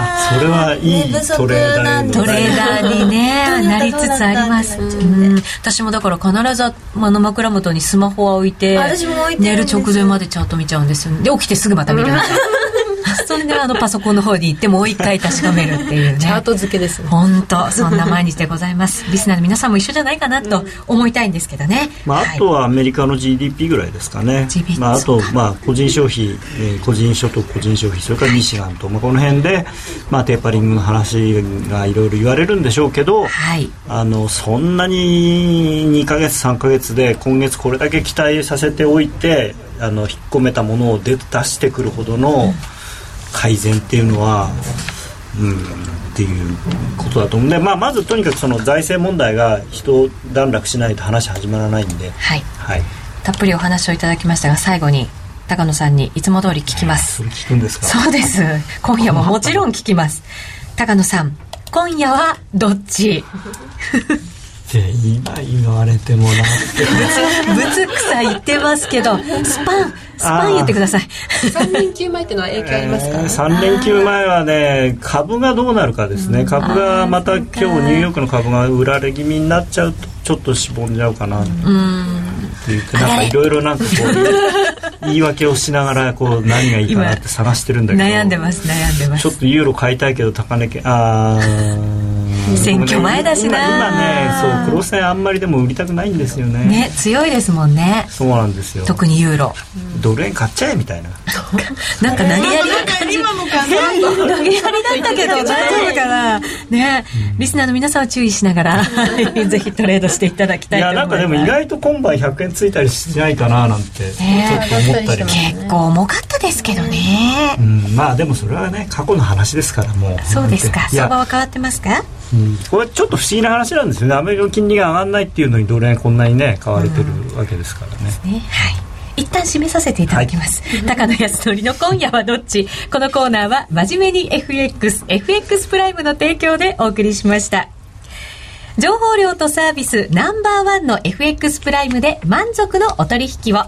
あ、それはいいトレーダートレーダーにねなりつつあります。私もだから必ずあの枕元にスマホは置いて寝る直前までチャート見ちゃうんですよ、ね、で起きてすぐまた見るみたいな。それであのパソコンの方に行ってもう一回確かめるっていうね。チャート付けです本当そんな毎日でございます。リスナーの皆さんも一緒じゃないかなと思いたいんですけどね、まあ、あとはアメリカの GDP ぐらいですかね、はい、まあ、あとまあ個人消費、えー、個人所得個人消費それからミシガンと、まあ、この辺で、まあ、テーパリングの話がいろいろ言われるんでしょうけど、はい、あのそんなに2か月3か月で今月これだけ期待させておいてあの引っ込めたものを出してくるほどの、うん改善っていうのは、うん、っていうことだと思う。んで、まあ、まずとにかくその財政問題が人を段落しないと話始まらないんで、はい、はい、たっぷりお話をいただきましたが最後に高野さんにいつも通り聞きます。それ聞くんですか？そうです。今夜ももちろん聞きます。高野さん今夜はどっち？って今言われてもなって。ぶつくさ言ってますけどスパンスパン言ってください。3連休前っていうのは影響ありますか、えー、3連休前はね株がどうなるかですね。株がまた今日ニューヨークの株が売られ気味になっちゃうとちょっとしぼんじゃうかなって言ってなんかいろいろなんかこう言い訳をしながらこう何がいいかなって探してるんだけど。悩んでます悩んでます。ちょっとユーロ買いたいけど高値圏ああ選挙前だしな。今ねそう黒線あんまりでも売りたくないんですよね。ね強いですもんね。そうなんですよ。特にユーロ。ドル円買っちゃえみたいな。なんか投げやり今の感じ投げやりだったけど大丈夫かな。ね、リスナーの皆さんは注意しながら ぜひトレードしていただきたいと思います。いやなんかでも意外と今晩100円ついたりしないかななんて、ちょっと思ったり結構重かったですけどね、うん、まあでもそれはね過去の話ですからもう。そうですか。相場は変わってますか？うん、これちょっと不思議な話なんですよね。アメリカの金利が上がらないっていうのにドル円こんなにね買われてるわけですからね。ね。はい一旦締めさせていただきます、はい、高野康則の今夜はどっち？このコーナーは真面目に FXFX プライムの提供でお送りしました。情報量とサービスナンバーワンの FX プライムで満足のお取引を。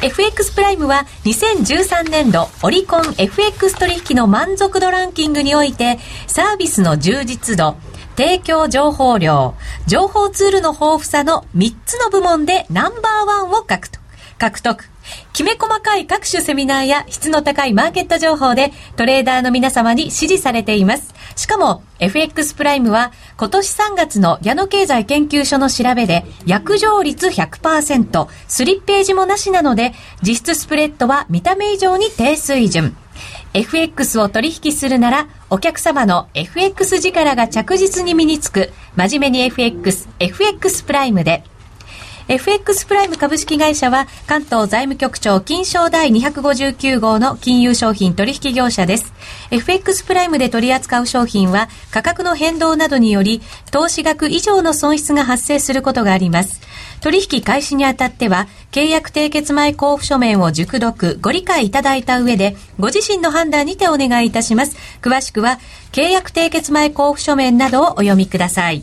FX プライムは2013年度オリコン FX 取引の満足度ランキングにおいてサービスの充実度提供情報量、情報ツールの豊富さの3つの部門でナンバーワンを獲得。獲得。きめ細かい各種セミナーや質の高いマーケット情報でトレーダーの皆様に支持されています。しかも FX プライムは今年3月の矢野経済研究所の調べで約定率100%、スリッページもなしなので実質スプレッドは見た目以上に低水準。FX を取引するなら、お客様の FX 力が着実に身につく、真面目に FX、FX プライムで、FX プライム株式会社は関東財務局長金賞第259号の金融商品取引業者です。FX プライムで取り扱う商品は価格の変動などにより投資額以上の損失が発生することがあります。取引開始にあたっては契約締結前交付書面を熟読、ご理解いただいた上でご自身の判断にてお願いいたします。詳しくは契約締結前交付書面などをお読みください。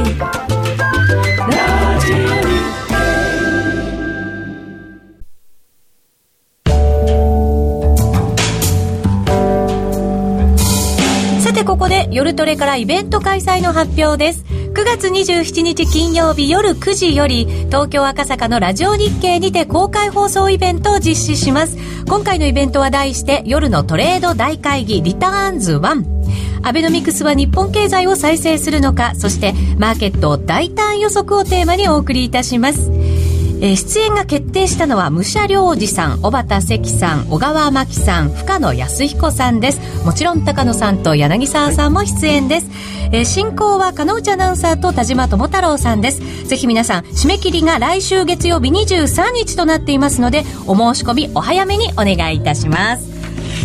ここで夜トレからイベント開催の発表です。9月27日金曜日夜9時より東京赤坂のラジオ日経にて公開放送イベントを実施します。今回のイベントは題して夜のトレード大会議リターンズ1。アベノミクスは日本経済を再生するのか、そしてマーケット大胆予測をテーマにお送りいたします。えー、出演が決定したのは武者良二さん小畑関さん小川真紀さん深野康彦さんです。もちろん高野さんと柳沢さんも出演です、えー、進行は加納内アナウンサーと田島智太郎さんです。ぜひ皆さん締め切りが来週月曜日23日となっていますのでお申し込みお早めにお願いいたします。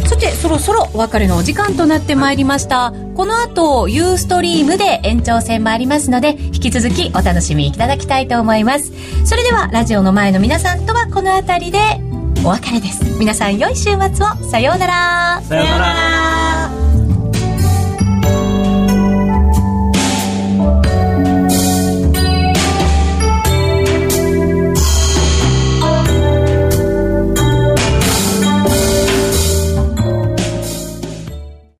さてそろそろお別れのお時間となってまいりました。この後ユーストリームで延長戦もありますので引き続きお楽しみいただきたいと思います。それではラジオの前の皆さんとはこの辺りでお別れです。皆さん良い週末を。さようなら。さようなら。